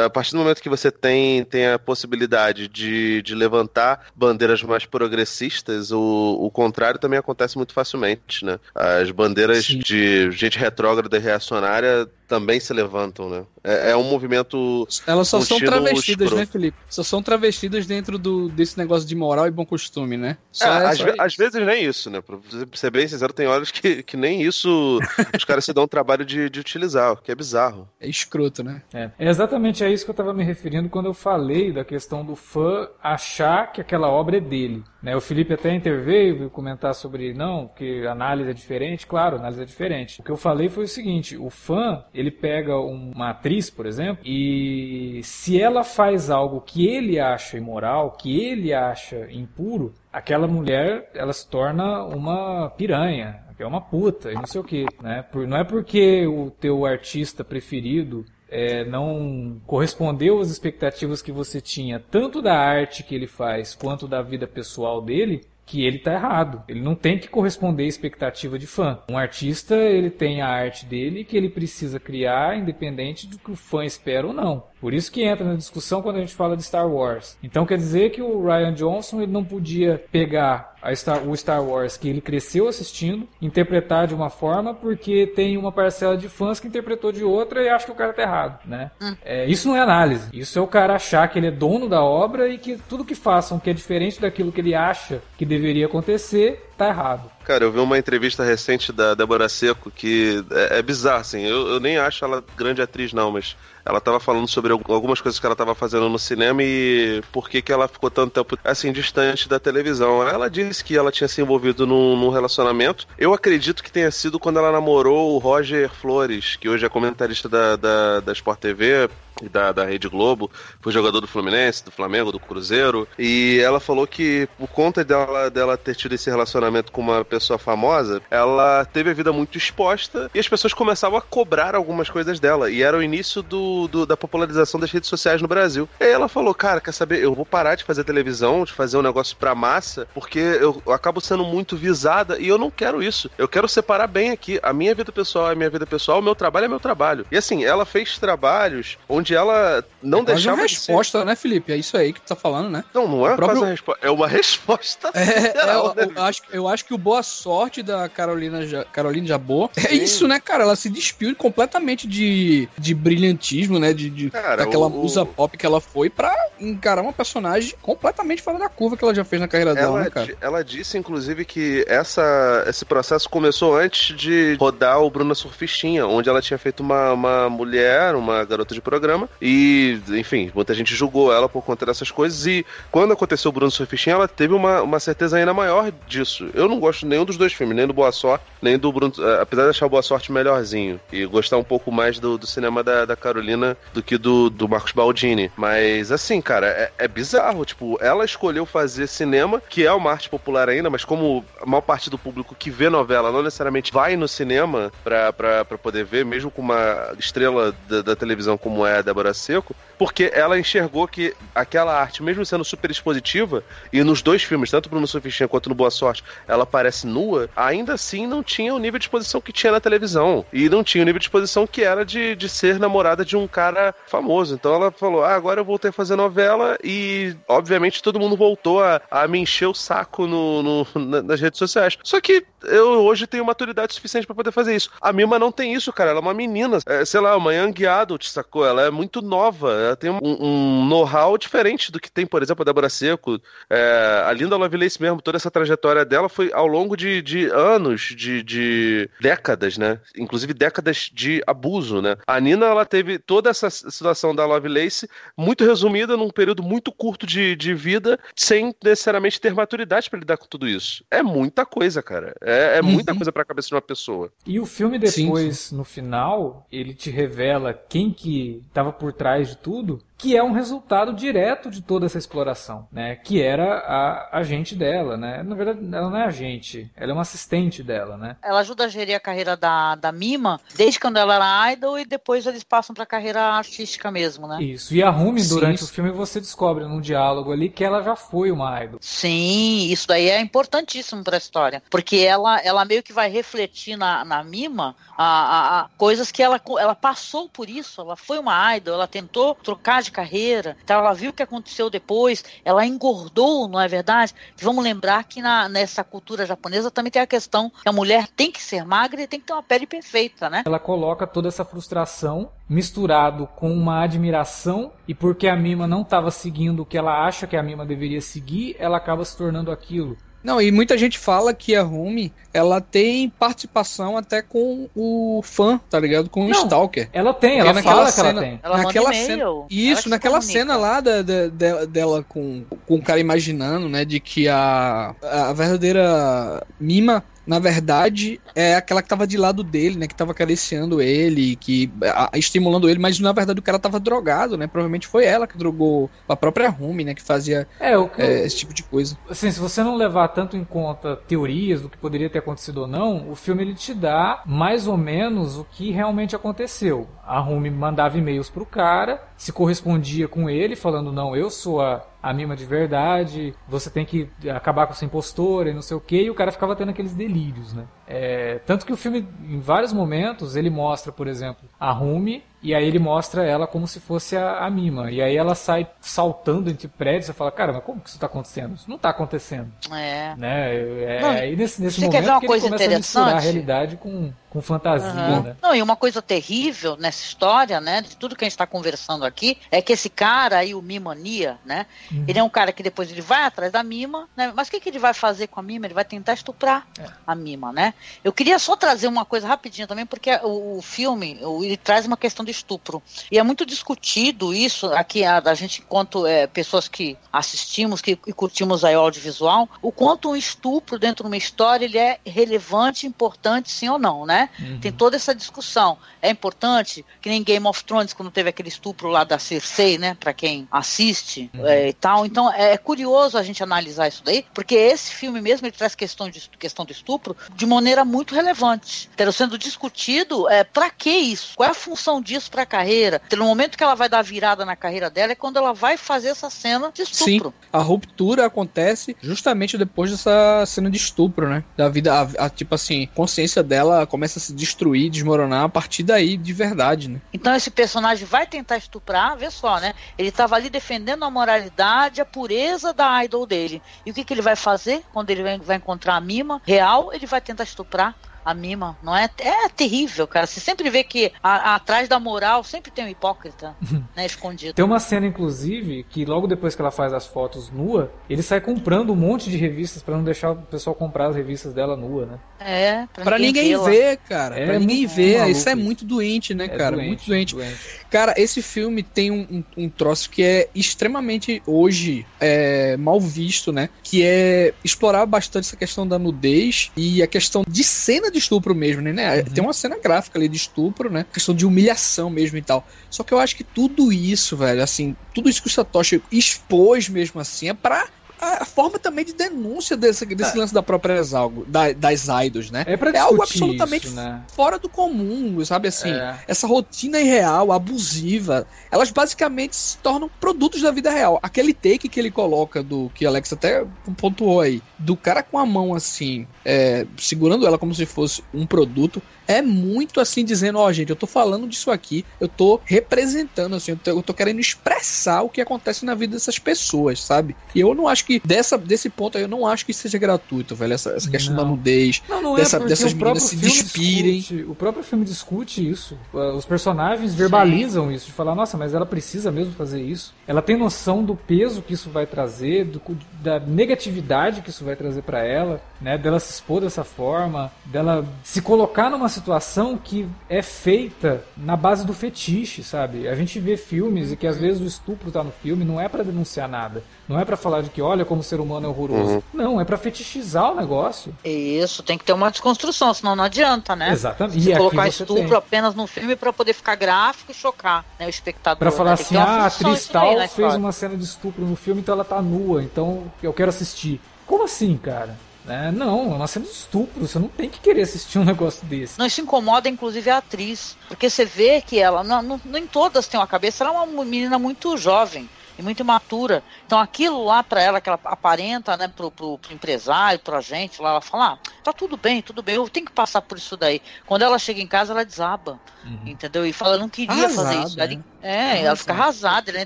a partir do momento que você tem, tem a possibilidade de, de levantar bandeiras mais progressistas, o, o contrário também acontece muito facilmente, né? As bandeiras Sim. de gente retrógrada e reacionária também se levantam, né? É, é um movimento. Elas só são travestidas, né, Felipe? Só são travestidas dentro do, desse negócio de moral e bom costume, né? É, às, às, vezes nem isso, né? Pra ser bem sincero, tem horas que, que nem isso os caras se dão o trabalho de, de utilizar, o que é bizarro. É escroto, né? É. é exatamente a isso que eu tava me referindo quando eu falei da questão do fã achar que aquela obra é dele. Né? O Felipe até interveio, veio comentar sobre, não, que análise é diferente. Claro, análise é diferente. O que eu falei foi o seguinte: o fã, ele pega uma atriz, por exemplo, e se ela faz algo que ele acha imoral, que ele acha impuro, aquela mulher, ela se torna uma piranha, é uma puta, e não sei o que, né? Não é porque o teu artista preferido é, não correspondeu às expectativas que você tinha, tanto da arte que ele faz quanto da vida pessoal dele, que ele está errado. Ele não tem que corresponder à expectativa de fã. Um artista, ele tem a arte dele que ele precisa criar, independente do que o fã espera ou não. Por isso que entra na discussão quando a gente fala de Star Wars. Então quer dizer que o Ryan Johnson ele não podia pegar Star, o Star Wars que ele cresceu assistindo, interpretar de uma forma porque tem uma parcela de fãs que interpretou de outra e acha que o cara tá errado, né? Hum. É, isso não é análise. Isso é o cara achar que ele é dono da obra e que tudo que façam que é diferente daquilo que ele acha que deveria acontecer tá errado. Cara, eu vi uma entrevista recente da Débora Seco que é, é bizarro, assim. Eu, eu, nem acho ela grande atriz, não, mas ela tava falando sobre algumas coisas que ela tava fazendo no cinema e por que, que ela ficou tanto tempo assim distante da televisão. Ela disse que ela tinha se envolvido num, num relacionamento. Eu acredito que tenha sido quando ela namorou o Roger Flores, que hoje é comentarista da, da, da Sport TV da, da Rede Globo, foi jogador do Fluminense, do Flamengo, do Cruzeiro, e ela falou que por conta dela, dela ter tido esse relacionamento com uma pessoa famosa, ela teve a vida muito exposta e as pessoas começavam a cobrar algumas coisas dela, e era o início do, do da popularização das redes sociais no Brasil. E aí ela falou, cara, quer saber, eu vou parar de fazer televisão, de fazer um negócio pra massa, porque eu, eu acabo sendo muito visada e eu não quero isso. Eu quero separar bem aqui. A minha vida pessoal é minha vida pessoal, o meu trabalho é meu trabalho. E assim, ela fez trabalhos onde onde ela não é deixava uma resposta, ser... né, Felipe? É isso aí que tu tá falando, né? Não, não é próprio... uma resposta. É uma resposta. É, é eu, né? eu, acho, eu acho que o boa sorte da Carolina, ja... Carolina Jabô é isso, né, cara? Ela se despiu completamente de, de brilhantismo, né? De, de cara, daquela o, musa pop que ela foi pra encarar uma personagem completamente fora da curva que ela já fez na carreira dela, ela, né, cara? Ela disse, inclusive, que essa, esse processo começou antes de rodar o Bruna Surfistinha, onde ela tinha feito uma, uma mulher, uma garota de programa E, enfim, muita gente julgou ela por conta dessas coisas. E quando aconteceu o Bruno Surfistinha, ela teve uma, uma certeza ainda maior disso. Eu não gosto nenhum dos dois filmes, nem do Boa Sorte, nem do Bruno. Eh, apesar de achar o Boa Sorte melhorzinho. E gostar um pouco mais do, do cinema da, da Carolina do que do, do Marcos Baldini. Mas, assim, cara, é, é bizarro. Tipo, ela escolheu fazer cinema, que é uma arte popular ainda, mas como a maior parte do público que vê novela não necessariamente vai no cinema pra, pra, pra poder ver, mesmo com uma estrela da, da televisão como é a Débora Seco, porque ela enxergou que aquela arte, mesmo sendo super expositiva, e nos dois filmes, tanto no Sufistinha quanto no Boa Sorte, ela parece nua, ainda assim não tinha o nível de exposição que tinha na televisão. E não tinha o nível de exposição que era de, de ser namorada de um cara famoso. Então ela falou: ah, agora eu voltei a fazer novela e, obviamente, todo mundo voltou a, a me encher o saco no, no, nas redes sociais. Só que eu hoje tenho maturidade suficiente para poder fazer isso. A Mima não tem isso, cara. Ela é uma menina, é, sei lá, uma young adult, sacou? Ela é muito nova. Ela tem um, um know-how diferente do que tem, por exemplo, a Débora Seco. É, a Linda Lovelace mesmo, toda essa trajetória dela foi ao longo de, de anos, de, de décadas, né? Inclusive décadas de abuso, né? A Nina, ela teve toda essa situação da Lovelace muito resumida num período muito curto de, de vida, sem necessariamente ter maturidade para lidar com tudo isso. É muita coisa, cara. É, é muita uhum. coisa pra cabeça de uma pessoa. E o filme depois, sim, sim. no final, ele te revela quem que estava por trás de tudo que é um resultado direto de toda essa exploração, né? Que era a agente dela, né? Na verdade, ela não é agente, ela é uma assistente dela, né? Ela ajuda a gerir a carreira da, da Mima desde quando ela era idol e depois eles passam pra carreira artística mesmo, né? Isso. E a Rumi, durante o filme, você descobre num diálogo ali que ela já foi uma idol. Sim, isso daí é importantíssimo pra história. Porque ela, ela meio que vai refletir na, na Mima a, a, a coisas que ela, ela passou por isso. Ela foi uma idol, ela tentou trocar de de carreira, então ela viu o que aconteceu depois, ela engordou, não é verdade? Vamos lembrar que na, nessa cultura japonesa também tem a questão que a mulher tem que ser magra e tem que ter uma pele perfeita, né? Ela coloca toda essa frustração misturado com uma admiração e porque a Mima não estava seguindo o que ela acha que a Mima deveria seguir, ela acaba se tornando aquilo. Não, e muita gente fala que a Rumi, ela tem participação até com o fã, tá ligado? Com o Stalker. Ela tem, ela fala cena, que ela tem. Ela naquela cena, isso, naquela cena lá da, da, da, dela com, com o cara imaginando, né, de que a, a verdadeira Mima na verdade, é aquela que tava de lado dele, né? Que tava acariciando ele, que a, estimulando ele, mas na verdade o cara tava drogado, né? Provavelmente foi ela que drogou a própria Rumi, né? Que fazia é, o que é, esse tipo de coisa. Assim, se você não levar tanto em conta teorias do que poderia ter acontecido ou não, o filme ele te dá mais ou menos o que realmente aconteceu. A Rumi mandava e-mails pro cara, se correspondia com ele, falando: não, eu sou a a mima de verdade, você tem que acabar com essa impostora e não sei o que, e o cara ficava tendo aqueles delírios, né? É, tanto que o filme, em vários momentos, ele mostra, por exemplo, a Rumi e aí ele mostra ela como se fosse a, a Mima. E aí ela sai saltando entre prédios e fala, cara, mas como que isso está acontecendo? Isso não está acontecendo. É. Né? É, não, e nesse, nesse momento que ele começa a misturar a realidade com, com fantasia, uhum. né? Não, e uma coisa terrível nessa história, né, de tudo que a gente está conversando aqui, é que esse cara aí, o Mimania, né, uhum. ele é um cara que depois ele vai atrás da Mima, né, mas o que, que ele vai fazer com a Mima? Ele vai tentar estuprar é. a Mima, né? Eu queria só trazer uma coisa rapidinho também, porque o, o filme, ele traz uma questão de estupro. E é muito discutido isso aqui, a, a gente, enquanto é, pessoas que assistimos que, e curtimos aí o audiovisual, o quanto um estupro dentro de uma história ele é relevante, importante, sim ou não, né? Uhum. Tem toda essa discussão. É importante, que nem Game of Thrones, quando teve aquele estupro lá da Cersei, né? Para quem assiste uhum. é, e tal. Então é, é, curioso a gente analisar isso daí, porque esse filme mesmo ele traz questão, de, questão do estupro de maneira muito relevante. Tendo sendo discutido, é, para que isso? Qual é a função disso? isso para a carreira. No momento que ela vai dar virada na carreira dela é quando ela vai fazer essa cena de estupro. Sim, a ruptura acontece justamente depois dessa cena de estupro, né? Da vida, a, a, tipo assim, consciência dela começa a se destruir, desmoronar a partir daí de verdade, né? Então esse personagem vai tentar estuprar, vê só, né? Ele tava ali defendendo a moralidade, a pureza da idol dele. E o que, que ele vai fazer quando ele vai, vai encontrar a Mima real? Ele vai tentar estuprar para a mima, não é? É terrível, cara. Você sempre vê que a, a, atrás da moral sempre tem um hipócrita, né, escondido. Tem uma cena, inclusive, que logo depois que ela faz as fotos nua, ele sai comprando um monte de revistas para não deixar o pessoal comprar as revistas dela nua, né? É, pra, pra ninguém, ninguém ver, cara. É, pra ninguém ver. Isso é muito doente, né, é cara? Doente, muito doente. doente. Cara, esse filme tem um, um, um troço que é extremamente hoje é, mal visto, né? Que é explorar bastante essa questão da nudez e a questão de cena de estupro mesmo, né? né? Uhum. Tem uma cena gráfica ali de estupro, né? Questão de humilhação mesmo e tal. Só que eu acho que tudo isso, velho, assim, tudo isso que o Satoshi expôs mesmo assim é pra a, forma também de denúncia desse, desse é. lance da própria Exalgo, da, das idols, né? É, pra é algo absolutamente isso, né? fora do comum, sabe assim? É. Essa rotina irreal, abusiva, elas basicamente se tornam produtos da vida real. Aquele take que ele coloca do que Alex até pontuou aí, do cara com a mão assim, é, segurando ela como se fosse um produto, é muito assim dizendo, ó, oh, gente, eu tô falando disso aqui, eu tô representando assim, eu tô, eu tô querendo expressar o que acontece na vida dessas pessoas, sabe? E eu não acho que dessa desse ponto aí eu não acho que seja gratuito, velho, essa, essa questão não. da nudez, não, não dessa, é dessas meninas se despirem. Discute, o próprio filme discute isso. Os personagens verbalizam Sim. isso, de falar, nossa, mas ela precisa mesmo fazer isso. Ela tem noção do peso que isso vai trazer, do, da negatividade que isso vai trazer para ela, né? Dela se expor dessa forma, dela se colocar numa situação que é feita na base do fetiche, sabe? A gente vê filmes e que às vezes o estupro tá no filme, não é para denunciar nada. Não é para falar de que olha como o ser humano é horroroso. Uhum. Não, é para fetichizar o negócio. Isso, tem que ter uma desconstrução, senão não adianta, né? Exatamente. Se e colocar estupro tem. apenas no filme para poder ficar gráfico e chocar né, o espectador. Para falar né? assim, ah, a atriz tal fez uma cena de estupro no filme, então ela tá nua, então eu quero assistir. Como assim, cara? É, não, nós temos estupro, você não tem que querer assistir um negócio desse. Não, isso incomoda inclusive a atriz, porque você vê que ela, não, não, nem todas têm uma cabeça, ela é uma menina muito jovem e muito imatura. Então aquilo lá para ela, que ela aparenta, né, pro, pro, pro empresário, pra gente, lá ela fala, ah, tá tudo bem, tudo bem, eu tenho que passar por isso daí. Quando ela chega em casa, ela desaba, uhum. entendeu? E fala, eu não queria Arrasada, fazer isso. Ela, é, ela fica arrasada, ela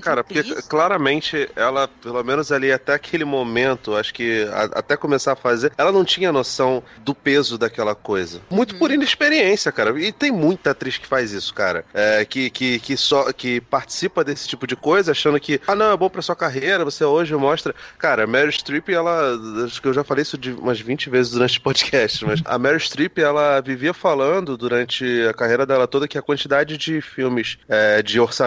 Cara, porque claramente ela, pelo menos ali até aquele momento, acho que a, até começar a fazer, ela não tinha noção do peso daquela coisa. Muito uhum. por inexperiência, cara. E tem muita atriz que faz isso, cara. É, que, que, que, só, que participa desse tipo de coisa achando que, ah, não, é bom pra sua carreira, você hoje mostra. Cara, Mary Streep, ela. Acho que eu já falei isso de umas 20 vezes durante o podcast, mas a Mary Streep, ela vivia falando durante a carreira dela toda que a quantidade de filmes é, de orçamento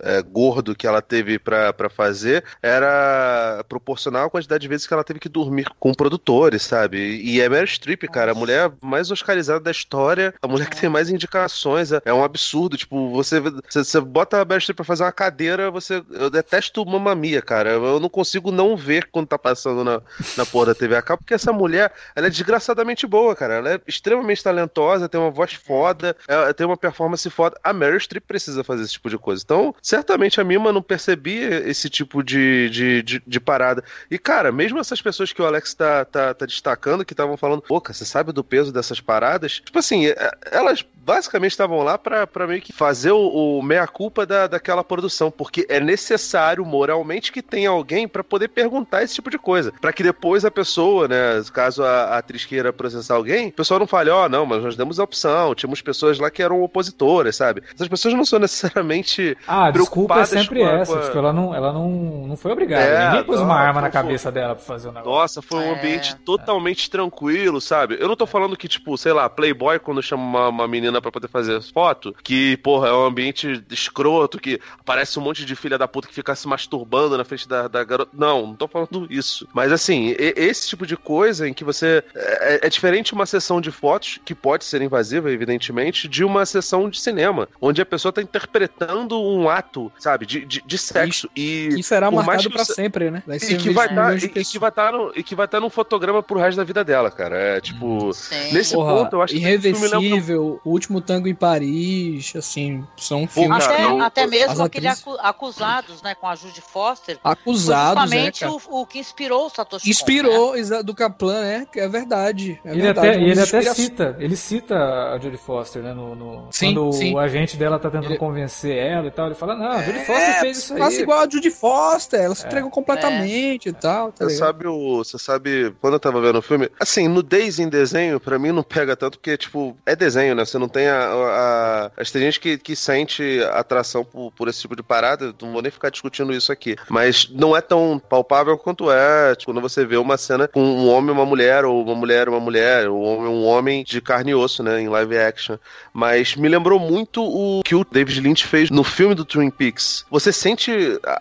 é, gordo que ela teve para fazer era proporcional à quantidade de vezes que ela teve que dormir com produtores, sabe? E é Mary Streep, cara, a mulher mais oscarizada da história, a mulher que tem mais indicações, é, é um absurdo. Tipo, você, você, você bota a Mary Streep pra fazer uma cadeira, você eu detesto mamamia, cara. Eu não consigo não ver quando tá passando na, na porra da TV a cabo, porque essa mulher, ela é desgraçadamente boa, cara. Ela é extremamente talentosa, tem uma voz foda, ela tem uma performance foda. A Meryl Streep precisa fazer esse tipo de coisa. Então, certamente a Mima não percebia esse tipo de, de, de, de parada. E, cara, mesmo essas pessoas que o Alex tá, tá, tá destacando, que estavam falando, pô, você sabe do peso dessas paradas? Tipo assim, é, elas basicamente estavam lá pra, pra meio que fazer o, o meia-culpa da, daquela produção, porque é necessário moralmente que tenha alguém para poder perguntar esse tipo de coisa. para que depois a pessoa, né, caso a, a atriz queira processar alguém, o pessoal não fale, ó, oh, não, mas nós demos a opção, tínhamos pessoas lá que eram opositoras, sabe? Essas pessoas não são necessariamente ah, preocupadas a desculpa é sempre essa, a... tipo, ela não, ela não, não foi obrigada. É, Ninguém pôs não, uma arma na cabeça dela pra fazer o negócio. Nossa, foi um é. ambiente totalmente tranquilo, sabe? Eu não tô falando que, tipo, sei lá, Playboy, quando chama uma, uma menina para poder fazer foto, que, porra, é um ambiente escroto, que aparece um monte de filha da puta que fica se masturbando na frente da, da garota. Não, não tô falando isso. Mas assim, esse tipo de coisa em que você. É, é, diferente uma sessão de fotos, que pode ser invasiva, evidentemente, de uma sessão de cinema, onde a pessoa tá interpretando um ato, sabe, de, de, de sexo. E, e será marcado pra você... sempre, né? Vai e, que vai tá, e, e, que vai estar tá no, e que vai estar tá num fotograma pro resto da vida dela, cara. É tipo. Sim. Nesse Porra, ponto, eu acho que. Irreversível, O Último Tango em Paris, assim, são filmes. Até, que, até mesmo aqueles atrizes... acusados, né, com a Judy Foster. Acusados, é, o, o, que inspirou o Satoshi Inspirou, né? do Kaplan, é, é verdade. É ele verdade, até, ele até cita, ele cita a Judy Foster, né, no, no sim, quando sim. o agente dela tá tentando ele... convencer ela e tal, ele fala, não, a Judy Foster é, fez isso aí. Faça igual a Judy Foster, ela se é. entregou completamente e tal. Tá você sabe o, você sabe, quando eu tava vendo o filme, assim, nudez em desenho, pra mim não pega tanto, porque, tipo, é desenho, né, você não tem a, a, a tem gente que, que sente atração por, por esse tipo de parada, não vou nem ficar discutindo isso aqui. Mas não é tão palpável quanto é tipo, quando você vê uma cena com um homem e uma mulher, ou uma mulher e uma mulher, ou um homem um homem de carne e osso, né, em live action. Mas me lembrou muito o que o David Lynch fez no filme do Twin Peaks. Você sente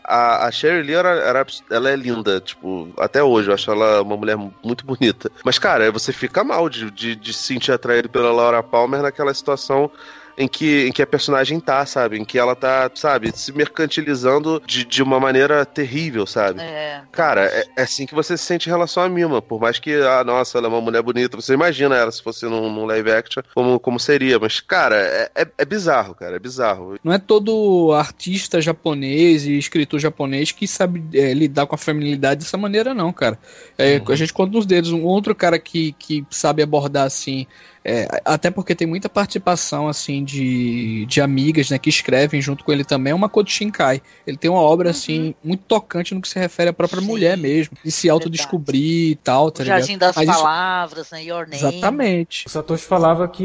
a, a Sherry Lee, ela, ela, ela é linda, tipo, até hoje eu acho ela uma mulher muito bonita. Mas, cara, você fica mal de, de se sentir atraído pela Laura Palmer naquela situação em que, em que a personagem tá, sabe? Em que ela tá, sabe, se mercantilizando de, de uma maneira terrível, sabe? É. Cara, é, é, assim que você se sente em relação a Mima. Por mais que, ah, nossa, ela é uma mulher bonita, você imagina ela se fosse num, num live action, como, como seria. Mas, cara, é, é, é bizarro, cara, é bizarro. Não é todo artista japonês e escritor japonês que sabe é, lidar com a feminilidade dessa maneira, não, cara. É, uhum. A gente conta nos dedos. Um outro cara que, que sabe abordar assim é, até porque tem muita participação assim de, de amigas né, que escrevem junto com ele também. É uma Makoto Shinkai. Ele tem uma obra assim uhum. muito tocante no que se refere à própria Sim. mulher mesmo, de se autodescobrir e tal. Tá o Jardim das Mas Palavras, isso... né? Your Name. Exatamente. O Satoshi falava que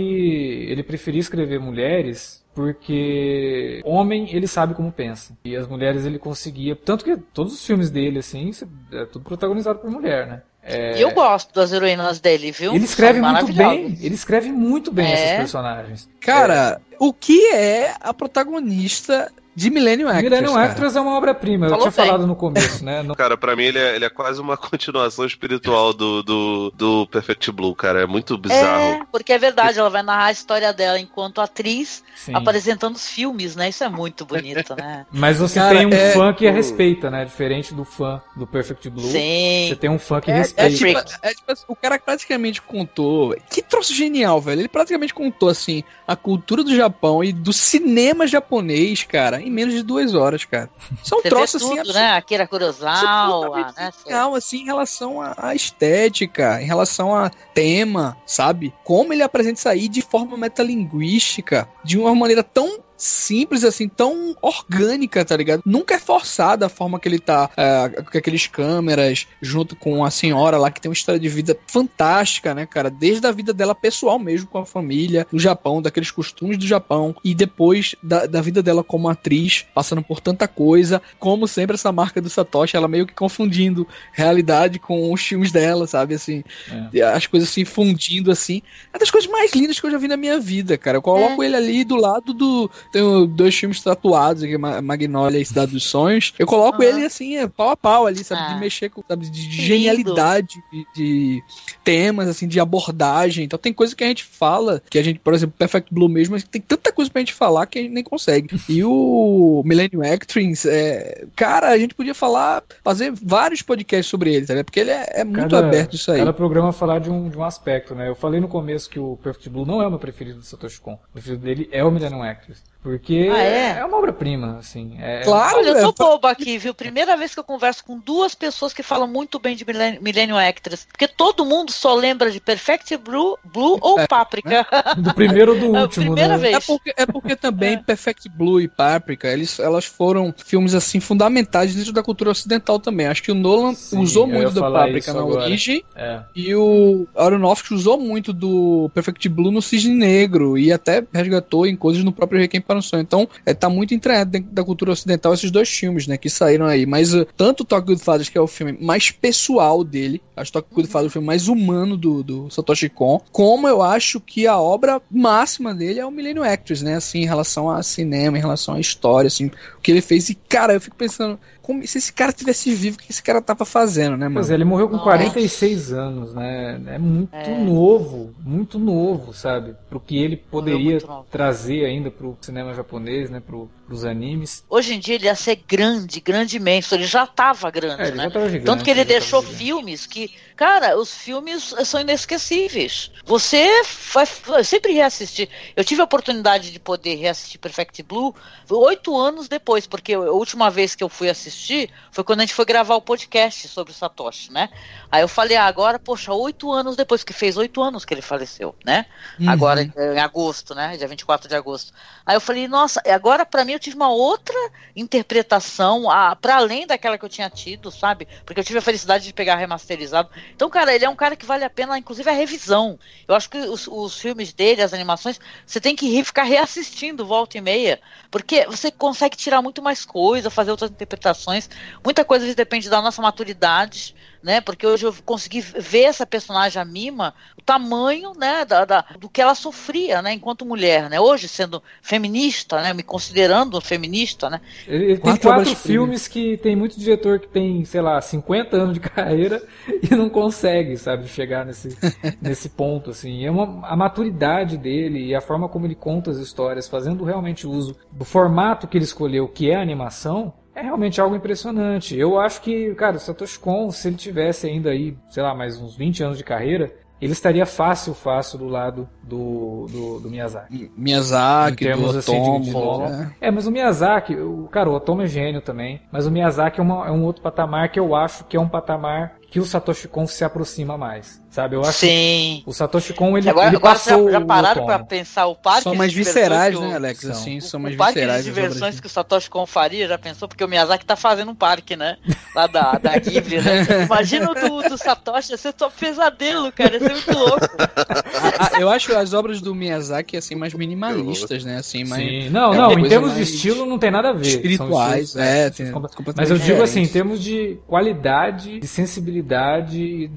ele preferia escrever mulheres porque homem ele sabe como pensa e as mulheres ele conseguia tanto que todos os filmes dele assim é tudo protagonizado por mulher né é... Eu gosto das heroínas dele, viu? Ele escreve muito bem. Ele escreve muito bem é. esses personagens. Cara, é. o que é a protagonista de Millennium Actress. Millennium Actress é uma obra-prima, eu tinha bem. falado no começo, né? No... Cara, pra mim ele é, ele é quase uma continuação espiritual do, do, do Perfect Blue, cara. É muito bizarro. É, porque é verdade, ela vai narrar a história dela enquanto atriz, Sim. apresentando os filmes, né? Isso é muito bonito, né? Mas você cara, tem um é... fã que a respeita, né? Diferente do fã do Perfect Blue. Sim. Você tem um fã que é, respeita. É tipo, é tipo, o cara praticamente contou. Que troço genial, velho. Ele praticamente contou, assim, a cultura do Japão e do cinema japonês, cara, em menos de duas horas cara. São é troços assim. Tudo, né? Akira Kurosawa, né? Legal, assim, em relação à estética, em relação a tema, sabe? Como ele apresenta isso aí de forma metalinguística, de uma maneira tão simples, assim, tão orgânica, tá ligado? Nunca é forçada a forma que ele tá, é, com aqueles câmeras, junto com a senhora lá, que tem uma história de vida fantástica, né, cara? Desde a vida dela pessoal mesmo, com a família, no Japão, daqueles costumes do Japão, e depois da, da vida dela como atriz, passando por tanta coisa, como sempre essa marca do Satoshi, ela meio que confundindo realidade com os filmes dela, sabe, assim, é. as coisas se fundindo, assim, é das coisas mais lindas que eu já vi na minha vida, cara, eu coloco é. ele ali do lado do tenho dois filmes tatuados aqui, Magnolia e Cidade dos Sonhos. Eu coloco uhum. ele assim, é, pau a pau ali, sabe? Ah. De mexer com, sabe? De, de genialidade, de, de, temas, assim, de abordagem. Então tem coisa que a gente fala, que a gente, por exemplo, Perfect Blue mesmo, tem tanta coisa pra gente falar que a gente nem consegue. E o Millennium Actress, é, cara, a gente podia falar, fazer vários podcasts sobre ele, sabe? Porque ele é, é muito cada, aberto isso aí. Cada programa falar de um, de um aspecto, né? Eu falei no começo que o Perfect Blue não é o meu preferido do Satoshi Kon. O preferido dele é o Millennium Actress. Porque ah, é? é? uma obra-prima, assim. É... Claro, Olha, eu é... boba aqui, viu? Primeira vez que eu converso com duas pessoas que falam muito bem de Millennium Actress. Porque todo mundo só lembra de Perfect Blue, Blue ou é, Páprica. Né? Do primeiro ou do é último, primeira né? Vez. É porque, é porque também é. Perfect Blue e Páprica, eles, elas foram filmes, assim, fundamentais dentro da cultura ocidental também. Acho que o Nolan Sim, usou muito da Páprica na agora. origem. E o Aronofsky usou muito do Perfect Blue no Cisne Negro. E até resgatou em coisas no próprio Requiem para um sonho. Então, é, tá muito entranhado dentro da cultura ocidental esses dois filmes, né, que saíram aí. Mas uh, tanto Tokyo Fathers, que é o filme mais pessoal dele, acho Tokyo uhum. Fathers é o filme mais humano do, do Satoshi Kon, como eu acho que a obra máxima dele é o Millennium Actress, né, assim, em relação a cinema, em relação à história, assim, o que ele fez. E, cara, eu fico pensando, como se esse cara tivesse vivo, o que esse cara tava fazendo, né, mano? Pois é, ele morreu com Nossa. 46 anos, né? É muito é. novo, muito novo, sabe? Pro que ele poderia trazer ainda pro cinema japonês, né? Pro, pros animes. Hoje em dia ele ia ser grande, grande imenso. Ele já tava grande, é, né? Gigante, Tanto que ele deixou filmes que, cara, os filmes são inesquecíveis. Você vai, vai sempre reassistir. Eu tive a oportunidade de poder reassistir Perfect Blue oito anos depois, porque a última vez que eu fui assistir foi quando a gente foi gravar o podcast sobre o Satoshi, né? Aí eu falei, ah, agora, poxa, oito anos depois, que fez oito anos que ele faleceu, né? Uhum. Agora, em agosto, né? Dia 24 de agosto. Aí eu falei, nossa, agora para mim tive uma outra interpretação, para além daquela que eu tinha tido, sabe? Porque eu tive a felicidade de pegar remasterizado. Então, cara, ele é um cara que vale a pena, inclusive, a revisão. Eu acho que os, os filmes dele, as animações, você tem que ficar reassistindo volta e meia, porque você consegue tirar muito mais coisa, fazer outras interpretações. Muita coisa depende da nossa maturidade né? Porque hoje eu consegui ver essa personagem, a Mima, o tamanho, né, da, da, do que ela sofria, né, enquanto mulher, né? Hoje, sendo feminista, né, me considerando feminista, né? Ele, tem quatro, quatro filmes que tem muito diretor que tem, sei lá, 50 anos de carreira e não consegue, sabe, chegar nesse, nesse ponto, assim. É uma, a maturidade dele e a forma como ele conta as histórias, fazendo realmente uso do formato que ele escolheu, que é a animação, é realmente algo impressionante. Eu acho que, cara, o Satoshi Kon, se ele tivesse ainda aí, sei lá, mais uns 20 anos de carreira, ele estaria fácil, fácil do lado do, do, do Miyazaki. Miyazaki, em termos, do assim, Otomo, de, de né? É, mas o Miyazaki, o, cara, o Otomo é gênio também, mas o Miyazaki é, uma, é um outro patamar que eu acho que é um patamar que o Satoshi Kon se aproxima mais. Sabe, eu acho Sim. o Satoshi Kon ele, agora, ele agora passou já, já pararam para pensar o parque São mais viscerais, né, Alex? São. Assim, são mais o parque viscerais. de diversões que o Satoshi Kon faria, já pensou? Porque o Miyazaki tá fazendo um parque, né? Lá da, da Ghibli, né? Imagina o do, do Satoshi, ia ser só pesadelo, cara, ia ser muito louco. eu acho as obras do Miyazaki, assim, mais minimalistas, né? Assim, mais, Sim. Não, é não, em termos de estilo não tem nada a ver. Espirituais, é. Tem, mas eu digo assim, em termos de qualidade, de sensibilidade,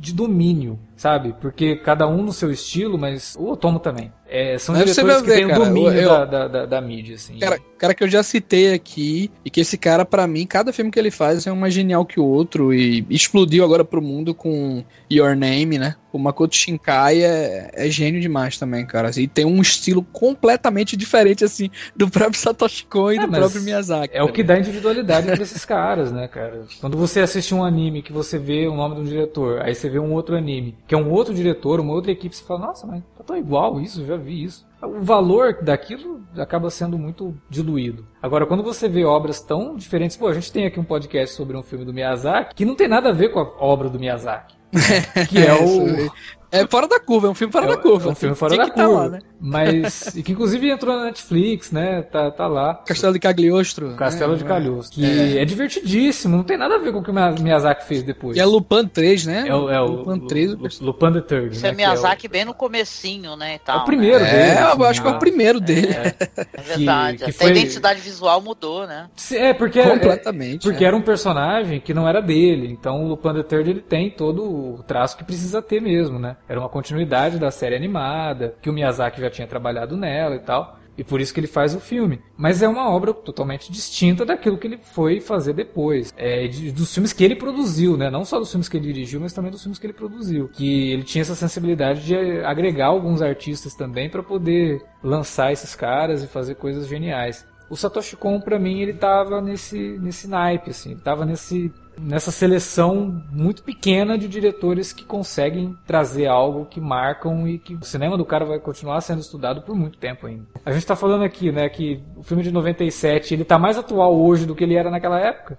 de domínio sabe? Porque cada um no seu estilo, mas o Otomo também. É, são mas diretores que têm o domínio eu, da, da, da, da, mídia, assim. Cara, cara que eu já citei aqui, e que esse cara, para mim, cada filme que ele faz é um mais genial que o outro, e explodiu agora pro mundo com Your Name, né? O Makoto Shinkai é, é gênio demais também, cara. Assim, e tem um estilo completamente diferente, assim, do próprio Satoshi Kon e é, do próprio Miyazaki. É cara. o que dá individualidade pra esses caras, né, cara? Quando você assiste um anime que você vê o nome de um diretor, aí você vê um outro anime que é um outro diretor, uma outra equipe, você fala, nossa, mas tá tão igual isso, já vi isso. O valor daquilo acaba sendo muito diluído. Agora, quando você vê obras tão diferentes, pô, a gente tem aqui um podcast sobre um filme do Miyazaki que não tem nada a ver com a obra do Miyazaki. que é o é fora da curva, é um filme fora é, da curva. É um filme fora da curva. Tá lá, né? Mas. e que inclusive entrou na Netflix, né? Tá, tá lá. Castelo de Cagliostro. Castelo né? de Cagliostro. Que é. é. divertidíssimo, não tem nada a ver com o que o Miyazaki fez depois. E é Lupin 3, né? É, o, é o Lupin 3. Lupin the Third. Isso né? é Miyazaki é o... bem no comecinho, né? E tal, é o primeiro né? dele. É, eu acho que é o primeiro dele. É, é verdade. Que, que Até foi... a identidade visual mudou, né? É, porque. Completamente. porque era um personagem que não era dele. Então o Lupin the Third ele tem todo o traço que precisa ter mesmo, né? Era uma continuidade da série animada, que o Miyazaki já tinha trabalhado nela e tal. E por isso que ele faz o filme. Mas é uma obra totalmente distinta daquilo que ele foi fazer depois. É, dos filmes que ele produziu, né? Não só dos filmes que ele dirigiu, mas também dos filmes que ele produziu. Que ele tinha essa sensibilidade de agregar alguns artistas também para poder lançar esses caras e fazer coisas geniais. O Satoshi Kon, pra mim, ele tava nesse, nesse naipe, assim. Tava nesse nessa seleção muito pequena de diretores que conseguem trazer algo que marcam e que o cinema do cara vai continuar sendo estudado por muito tempo ainda. A gente está falando aqui, né, que o filme de 97, ele tá mais atual hoje do que ele era naquela época.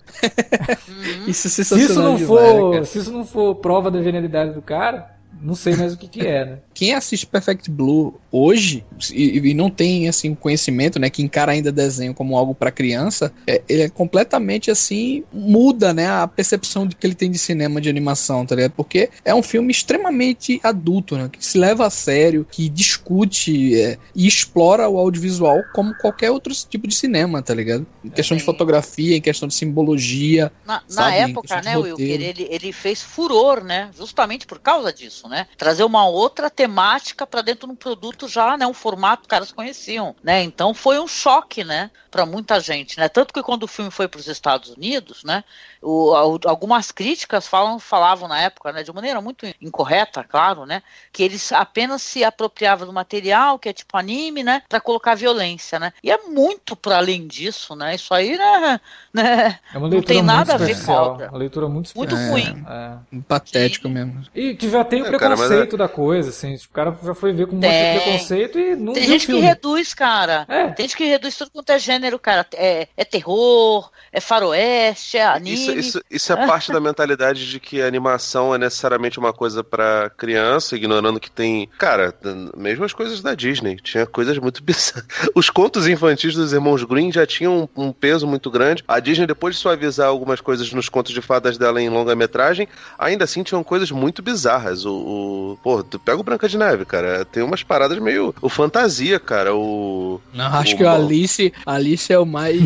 isso é se isso não for, né, se isso não for prova da genialidade do cara, não sei mais o que, que é, né? Quem assiste Perfect Blue hoje e, e não tem assim conhecimento, né, que encara ainda desenho como algo para criança, é, ele é completamente assim muda, né, a percepção de que ele tem de cinema de animação, tá ligado? Porque é um filme extremamente adulto, né, que se leva a sério, que discute é, e explora o audiovisual como qualquer outro tipo de cinema, tá ligado? Em questão de fotografia, em questão de simbologia. Na, na época, né, Wilker, ele, ele fez furor, né, justamente por causa disso, né? Trazer uma outra temática para dentro de um produto já, né, um formato que os caras conheciam, né? Então foi um choque, né, para muita gente, né? Tanto que quando o filme foi para os Estados Unidos, né, o, algumas críticas falam, falavam na época, né, de maneira muito incorreta, claro, né, que eles apenas se apropriavam do material, que é tipo anime, né, para colocar violência, né. E é muito para além disso, né. Isso aí, né, né é uma não tem nada a ver com a obra. Uma leitura muito muito ruim, é, é. patético Sim. mesmo. E que já tem o é, preconceito cara, é- da coisa, assim, tipo, o cara já foi ver com um monte de preconceito e não Tem gente que reduz, cara. É. Tem gente que reduz tudo quanto é gênero, cara. É, é terror, é faroeste, é anime. Isso, isso, isso é parte da mentalidade de que a animação é necessariamente uma coisa para criança, ignorando que tem. Cara, mesmo as coisas da Disney. Tinha coisas muito bizarras. Os contos infantis dos irmãos Green já tinham um, um peso muito grande. A Disney, depois de suavizar algumas coisas nos contos de fadas dela em longa-metragem, ainda assim tinham coisas muito bizarras. O. o pô, tu pega o Branca de Neve, cara. Tem umas paradas meio. O fantasia, cara. O. Não, acho o, que o Alice. Alice é o mais.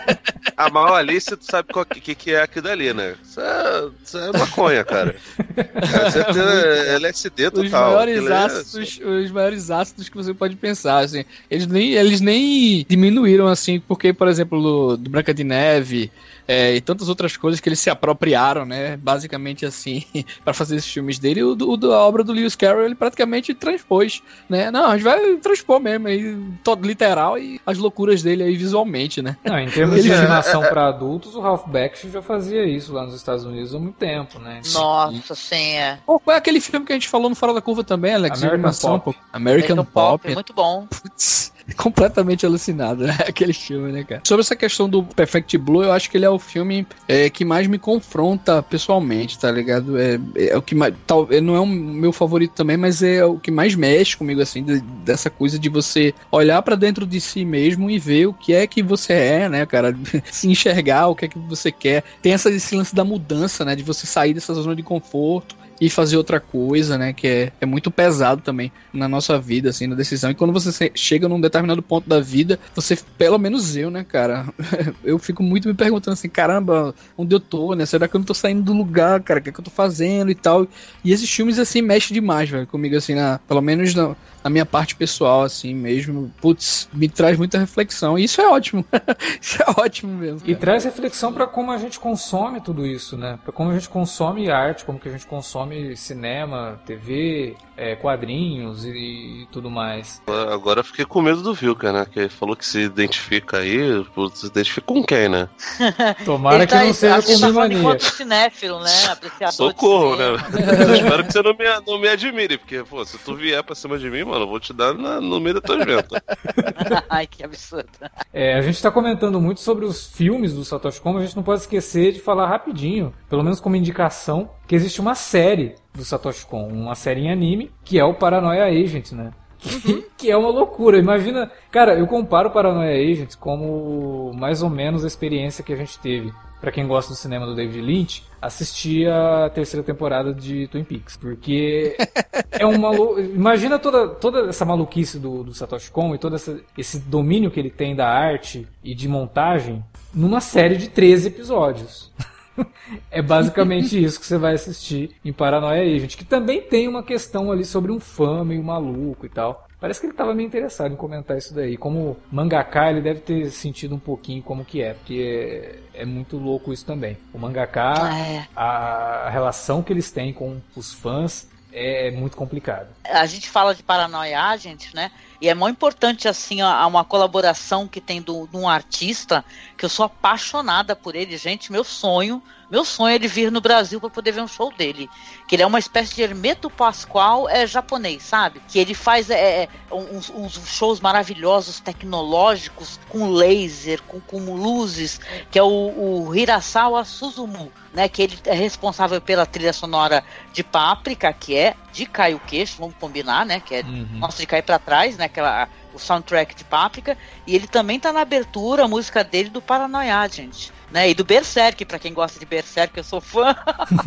a mal Alice, tu sabe o que, que é aquilo ali, né? Isso é, isso é maconha, cara. É, é LSD total. Os maiores, é ácidos, é... os maiores ácidos que você pode pensar, assim. Eles nem, eles nem diminuíram, assim, porque, por exemplo, do, do Branca de Neve é, e tantas outras coisas que eles se apropriaram, né? Basicamente assim, para fazer esses filmes dele. O, o da obra do Lewis Carroll ele praticamente transpôs, né? Não, a gente vai transpor mesmo aí, todo literal e as loucuras dele aí visualmente, né? Não, em termos de animação para adultos, o Ralph Bakshi já fazia isso lá nos Estados Unidos há muito tempo, né? Nossa, sim, é. Pô, qual é aquele filme que a gente falou no Fora da Curva também, Alex? American Pop. American, American Pop. Pop. Muito bom. Putz, completamente alucinado, né? Aquele filme, né, cara? Sobre essa questão do Perfect Blue, eu acho que ele é o filme é, que mais me confronta pessoalmente, tá ligado? É, é o que mais. Tal, não é o meu favorito também, mas é o que mais mexe comigo, assim, de, dessa coisa de você olhar para dentro de si mesmo e ver o que é que você é, né, cara? Se enxergar o que é que você quer. Tem essa, esse lance da mudança, né? De você sair dessa zona de conforto e fazer outra coisa, né? Que é, é muito pesado também na nossa vida, assim, na decisão. E quando você chega num determinado ponto da vida, você, pelo menos eu, né, cara? eu fico muito me perguntando assim, caramba, onde eu tô, né? Será que eu não tô saindo do lugar, cara? O que é que eu tô fazendo e tal? E esses filmes, assim, mexem demais, velho, comigo, assim, na, pelo menos na, na minha parte pessoal, assim mesmo. Putz, me traz muita reflexão. E isso é ótimo. isso é ótimo mesmo. Cara. E traz reflexão para como a gente consome tudo isso, né? Pra como a gente consome arte, como que a gente consome cinema, TV, é, quadrinhos e, e, tudo mais. Agora eu fiquei com medo do Vilca, né? Que falou que se identifica aí, se identifica com quem, né? Tomara tá, que não seja com tá mania. cinéfilo, né? Apreciador Socorro, né? espero que você não me, não me admire, porque, pô, se tu vier pra cima de mim, mano, eu vou te dar na, no meio da tua janta. Ai, que absurdo. É, a gente tá comentando muito sobre os filmes do Satoshi Kon, a gente não pode esquecer de falar rapidinho, pelo menos como indicação, que existe uma série do Satoshi Kon, uma série em anime, que é o Paranoia Agent, né? Uhum. que é uma loucura. Imagina, cara, eu comparo o Paranoia Agent como mais ou menos a experiência que a gente teve para quem gosta do cinema do David Lynch, assistir a terceira temporada de Twin Peaks. Porque é um malu... Imagina toda, toda essa maluquice do, do Satoshi Kon e todo essa, esse domínio que ele tem da arte e de montagem numa série de 13 episódios. é basicamente isso que você vai assistir em Paranoia Agent, que também tem uma questão ali sobre um fã meio maluco e tal. Parece que ele estava meio interessado em comentar isso daí. Como mangaka, ele deve ter sentido um pouquinho como que é, porque é, é muito louco isso também. O mangaka, é. a, a relação que eles têm com os fãs é muito complicado. A gente fala de paranoia, gente, né? E é muito importante, assim, a, uma colaboração que tem de um artista, que eu sou apaixonada por ele, gente. Meu sonho, meu sonho é ele vir no Brasil para poder ver um show dele. Que ele é uma espécie de Hermeto Pascoal é, japonês, sabe? Que ele faz é, é uns, uns, shows maravilhosos, tecnológicos, com laser, com, com luzes, que é o, o Hirasawa Suzumu né, que ele é responsável pela trilha sonora de Páprica, que é de Caio Queixo, vamos combinar, né, que é uhum. nossa de cair para trás, né, aquela o soundtrack de Páprica, e ele também tá na abertura, a música dele do Paranoia, gente né? E do Berserk, para quem gosta de Berserk, eu sou fã.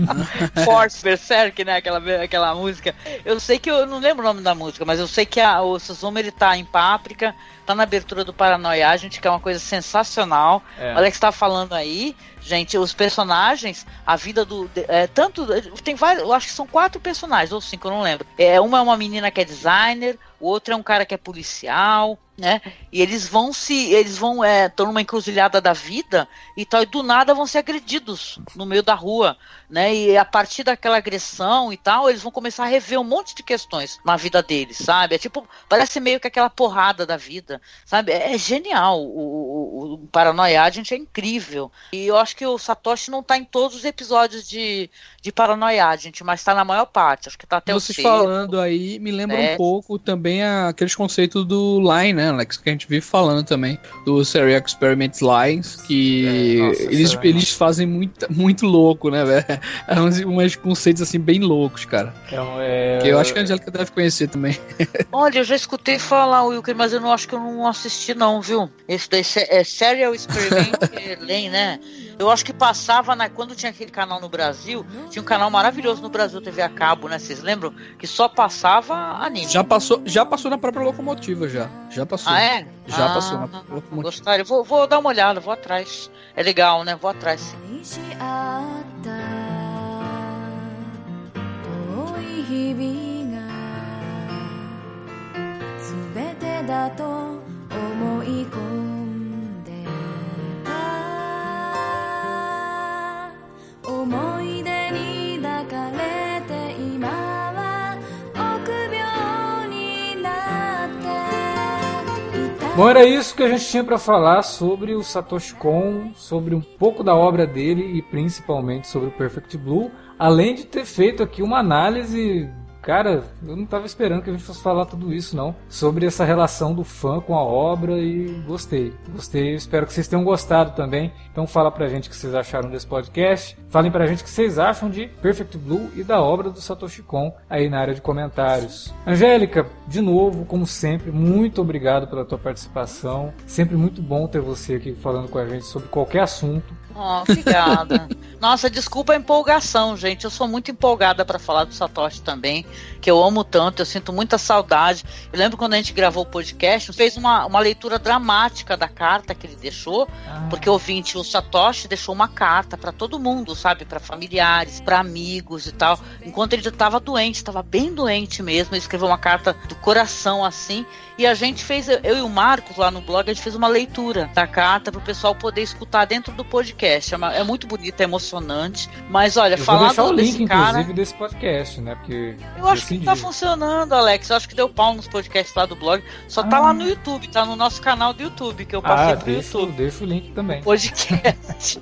Force Berserk, né? Aquela, aquela música. Eu sei que eu não lembro o nome da música, mas eu sei que a, o Suzume ele tá em Páprica, tá na abertura do Paranoia, gente, que é uma coisa sensacional. É. O Alex tá falando aí, gente, os personagens, a vida do. É, tanto. Tem vários. Eu acho que são quatro personagens, ou cinco, eu não lembro. É, uma é uma menina que é designer, o outro é um cara que é policial, né? E eles vão se, eles vão estão é, numa encruzilhada da vida e tal, e do nada vão ser agredidos no meio da rua, né? E a partir daquela agressão e tal, eles vão começar a rever um monte de questões na vida deles, sabe? É tipo, parece meio que aquela porrada da vida, sabe? É, é genial. O, o, o Paranoia gente é incrível. E eu acho que o Satoshi não tá em todos os episódios de, de Paranoia gente, mas tá na maior parte. Acho que tá até Você o falando aí me lembra é. um pouco também aqueles conceitos do Line, né, Alex? Que a gente vive falando também do Serial Experiments Lines, que é, nossa, eles, é eles fazem muito, muito louco, né, velho? É uns, uns conceitos assim bem loucos, cara. É, é... Que eu acho que a Angélica deve conhecer também. Olha, eu já escutei falar, Wilker, mas eu não acho que eu não assisti, não, viu? Esse daí é Serial Experiment Lane, né? Eu acho que passava na, quando tinha aquele canal no Brasil, tinha um canal maravilhoso no Brasil TV a cabo, né? Vocês lembram? Que só passava anime. Já passou, já passou na própria locomotiva já. Já passou. Ah, é? Já ah, passou na locomotiva. Gostaria. Vou, vou dar uma olhada, vou atrás. É legal, né? Vou atrás. だと思い込ん Bom, era isso que a gente tinha para falar sobre o Satoshi Kon, sobre um pouco da obra dele e principalmente sobre o Perfect Blue, além de ter feito aqui uma análise Cara, eu não estava esperando que a gente fosse falar tudo isso, não. Sobre essa relação do fã com a obra e gostei. Gostei, espero que vocês tenham gostado também. Então fala pra gente o que vocês acharam desse podcast. Falem pra gente o que vocês acham de Perfect Blue e da obra do Satoshi Kon aí na área de comentários. Angélica, de novo, como sempre, muito obrigado pela tua participação. Sempre muito bom ter você aqui falando com a gente sobre qualquer assunto. Oh, obrigada. Nossa, desculpa a empolgação, gente. Eu sou muito empolgada para falar do Satoshi também, que eu amo tanto, eu sinto muita saudade. Eu lembro quando a gente gravou o podcast, fez uma, uma leitura dramática da carta que ele deixou, ah. porque o ouvinte, o Satoshi, deixou uma carta para todo mundo, sabe? Para familiares, para amigos e tal. Enquanto ele estava doente, estava bem doente mesmo. Ele escreveu uma carta do coração assim. E a gente fez, eu e o Marcos lá no blog, a gente fez uma leitura da carta para o pessoal poder escutar dentro do podcast. É, é muito bonito, é emocionante. Mas olha, eu falar vou deixar o link, cara, inclusive, desse podcast, né? Porque eu acho que tá funcionando, Alex. Eu acho que deu pau nos podcasts lá do blog. Só ah. tá lá no YouTube, tá no nosso canal do YouTube, que eu passei ah, pro deixa, YouTube. Deixa o link também. Podcast.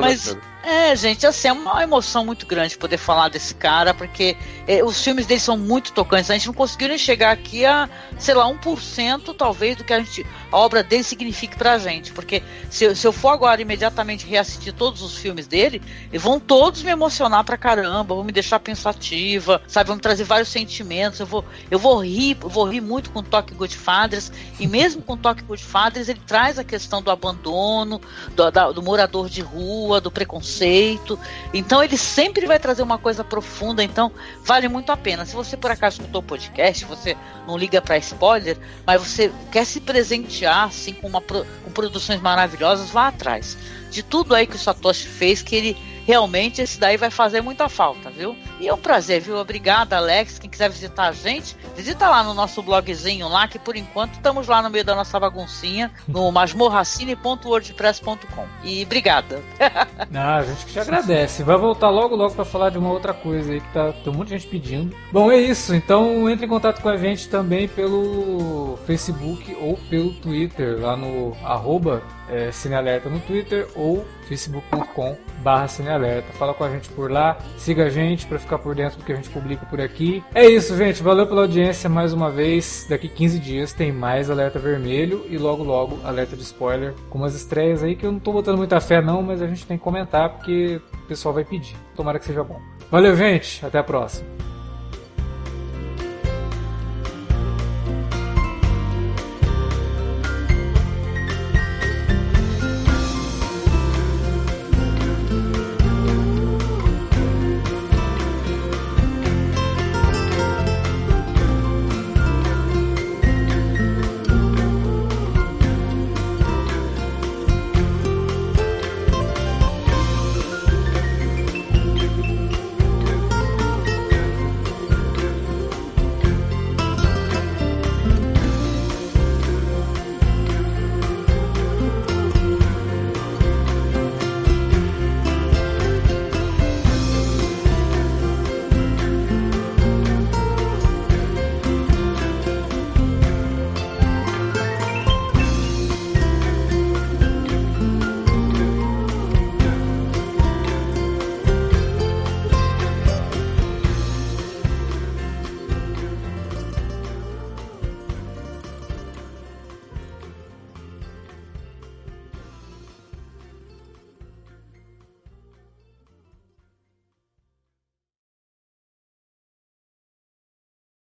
Mas, é, gente, assim, é uma emoção muito grande poder falar desse cara, porque é, os filmes dele são muito tocantes. A gente não conseguiu nem chegar aqui a, sei lá, 1% talvez do que a, gente, a obra dele signifique pra gente. Porque se, se eu for agora imediatamente reassistir todos os filmes dele, vão todos me emocionar pra caramba, vão me deixar pensativa, sabe? Vão me trazer vários sentimentos. Eu vou, eu vou rir, vou rir muito com o Toque Godfathers, e mesmo com o Toque Godfathers, ele traz a questão do abandono, do, da, do morador de rua, do preconceito conceito. Então ele sempre vai trazer uma coisa profunda, então vale muito a pena. Se você por acaso escutou o podcast, você não liga para spoiler, mas você quer se presentear assim com, uma, com produções maravilhosas, vá atrás. De tudo aí que o Satoshi fez, que ele realmente esse daí vai fazer muita falta, viu? E é um prazer, viu? Obrigada, Alex. Quem quiser visitar a gente, visita lá no nosso blogzinho lá, que por enquanto estamos lá no meio da nossa baguncinha, no masmorracine.wordpress.com. E obrigada. ah, a gente que te agradece. Vai voltar logo, logo para falar de uma outra coisa aí que tá, tem um monte de gente pedindo. Bom, é isso. Então entre em contato com a gente também pelo Facebook ou pelo Twitter, lá no arroba é, Cinealerta no Twitter ou facebook.com barra Cinealerta. Fala com a gente por lá, siga a gente para ficar por dentro do que a gente publica por aqui. É isso, gente. Valeu pela audiência mais uma vez. Daqui 15 dias tem mais Alerta Vermelho e logo logo Alerta de Spoiler com umas estreias aí que eu não tô botando muita fé não, mas a gente tem que comentar porque o pessoal vai pedir. Tomara que seja bom. Valeu, gente. Até a próxima.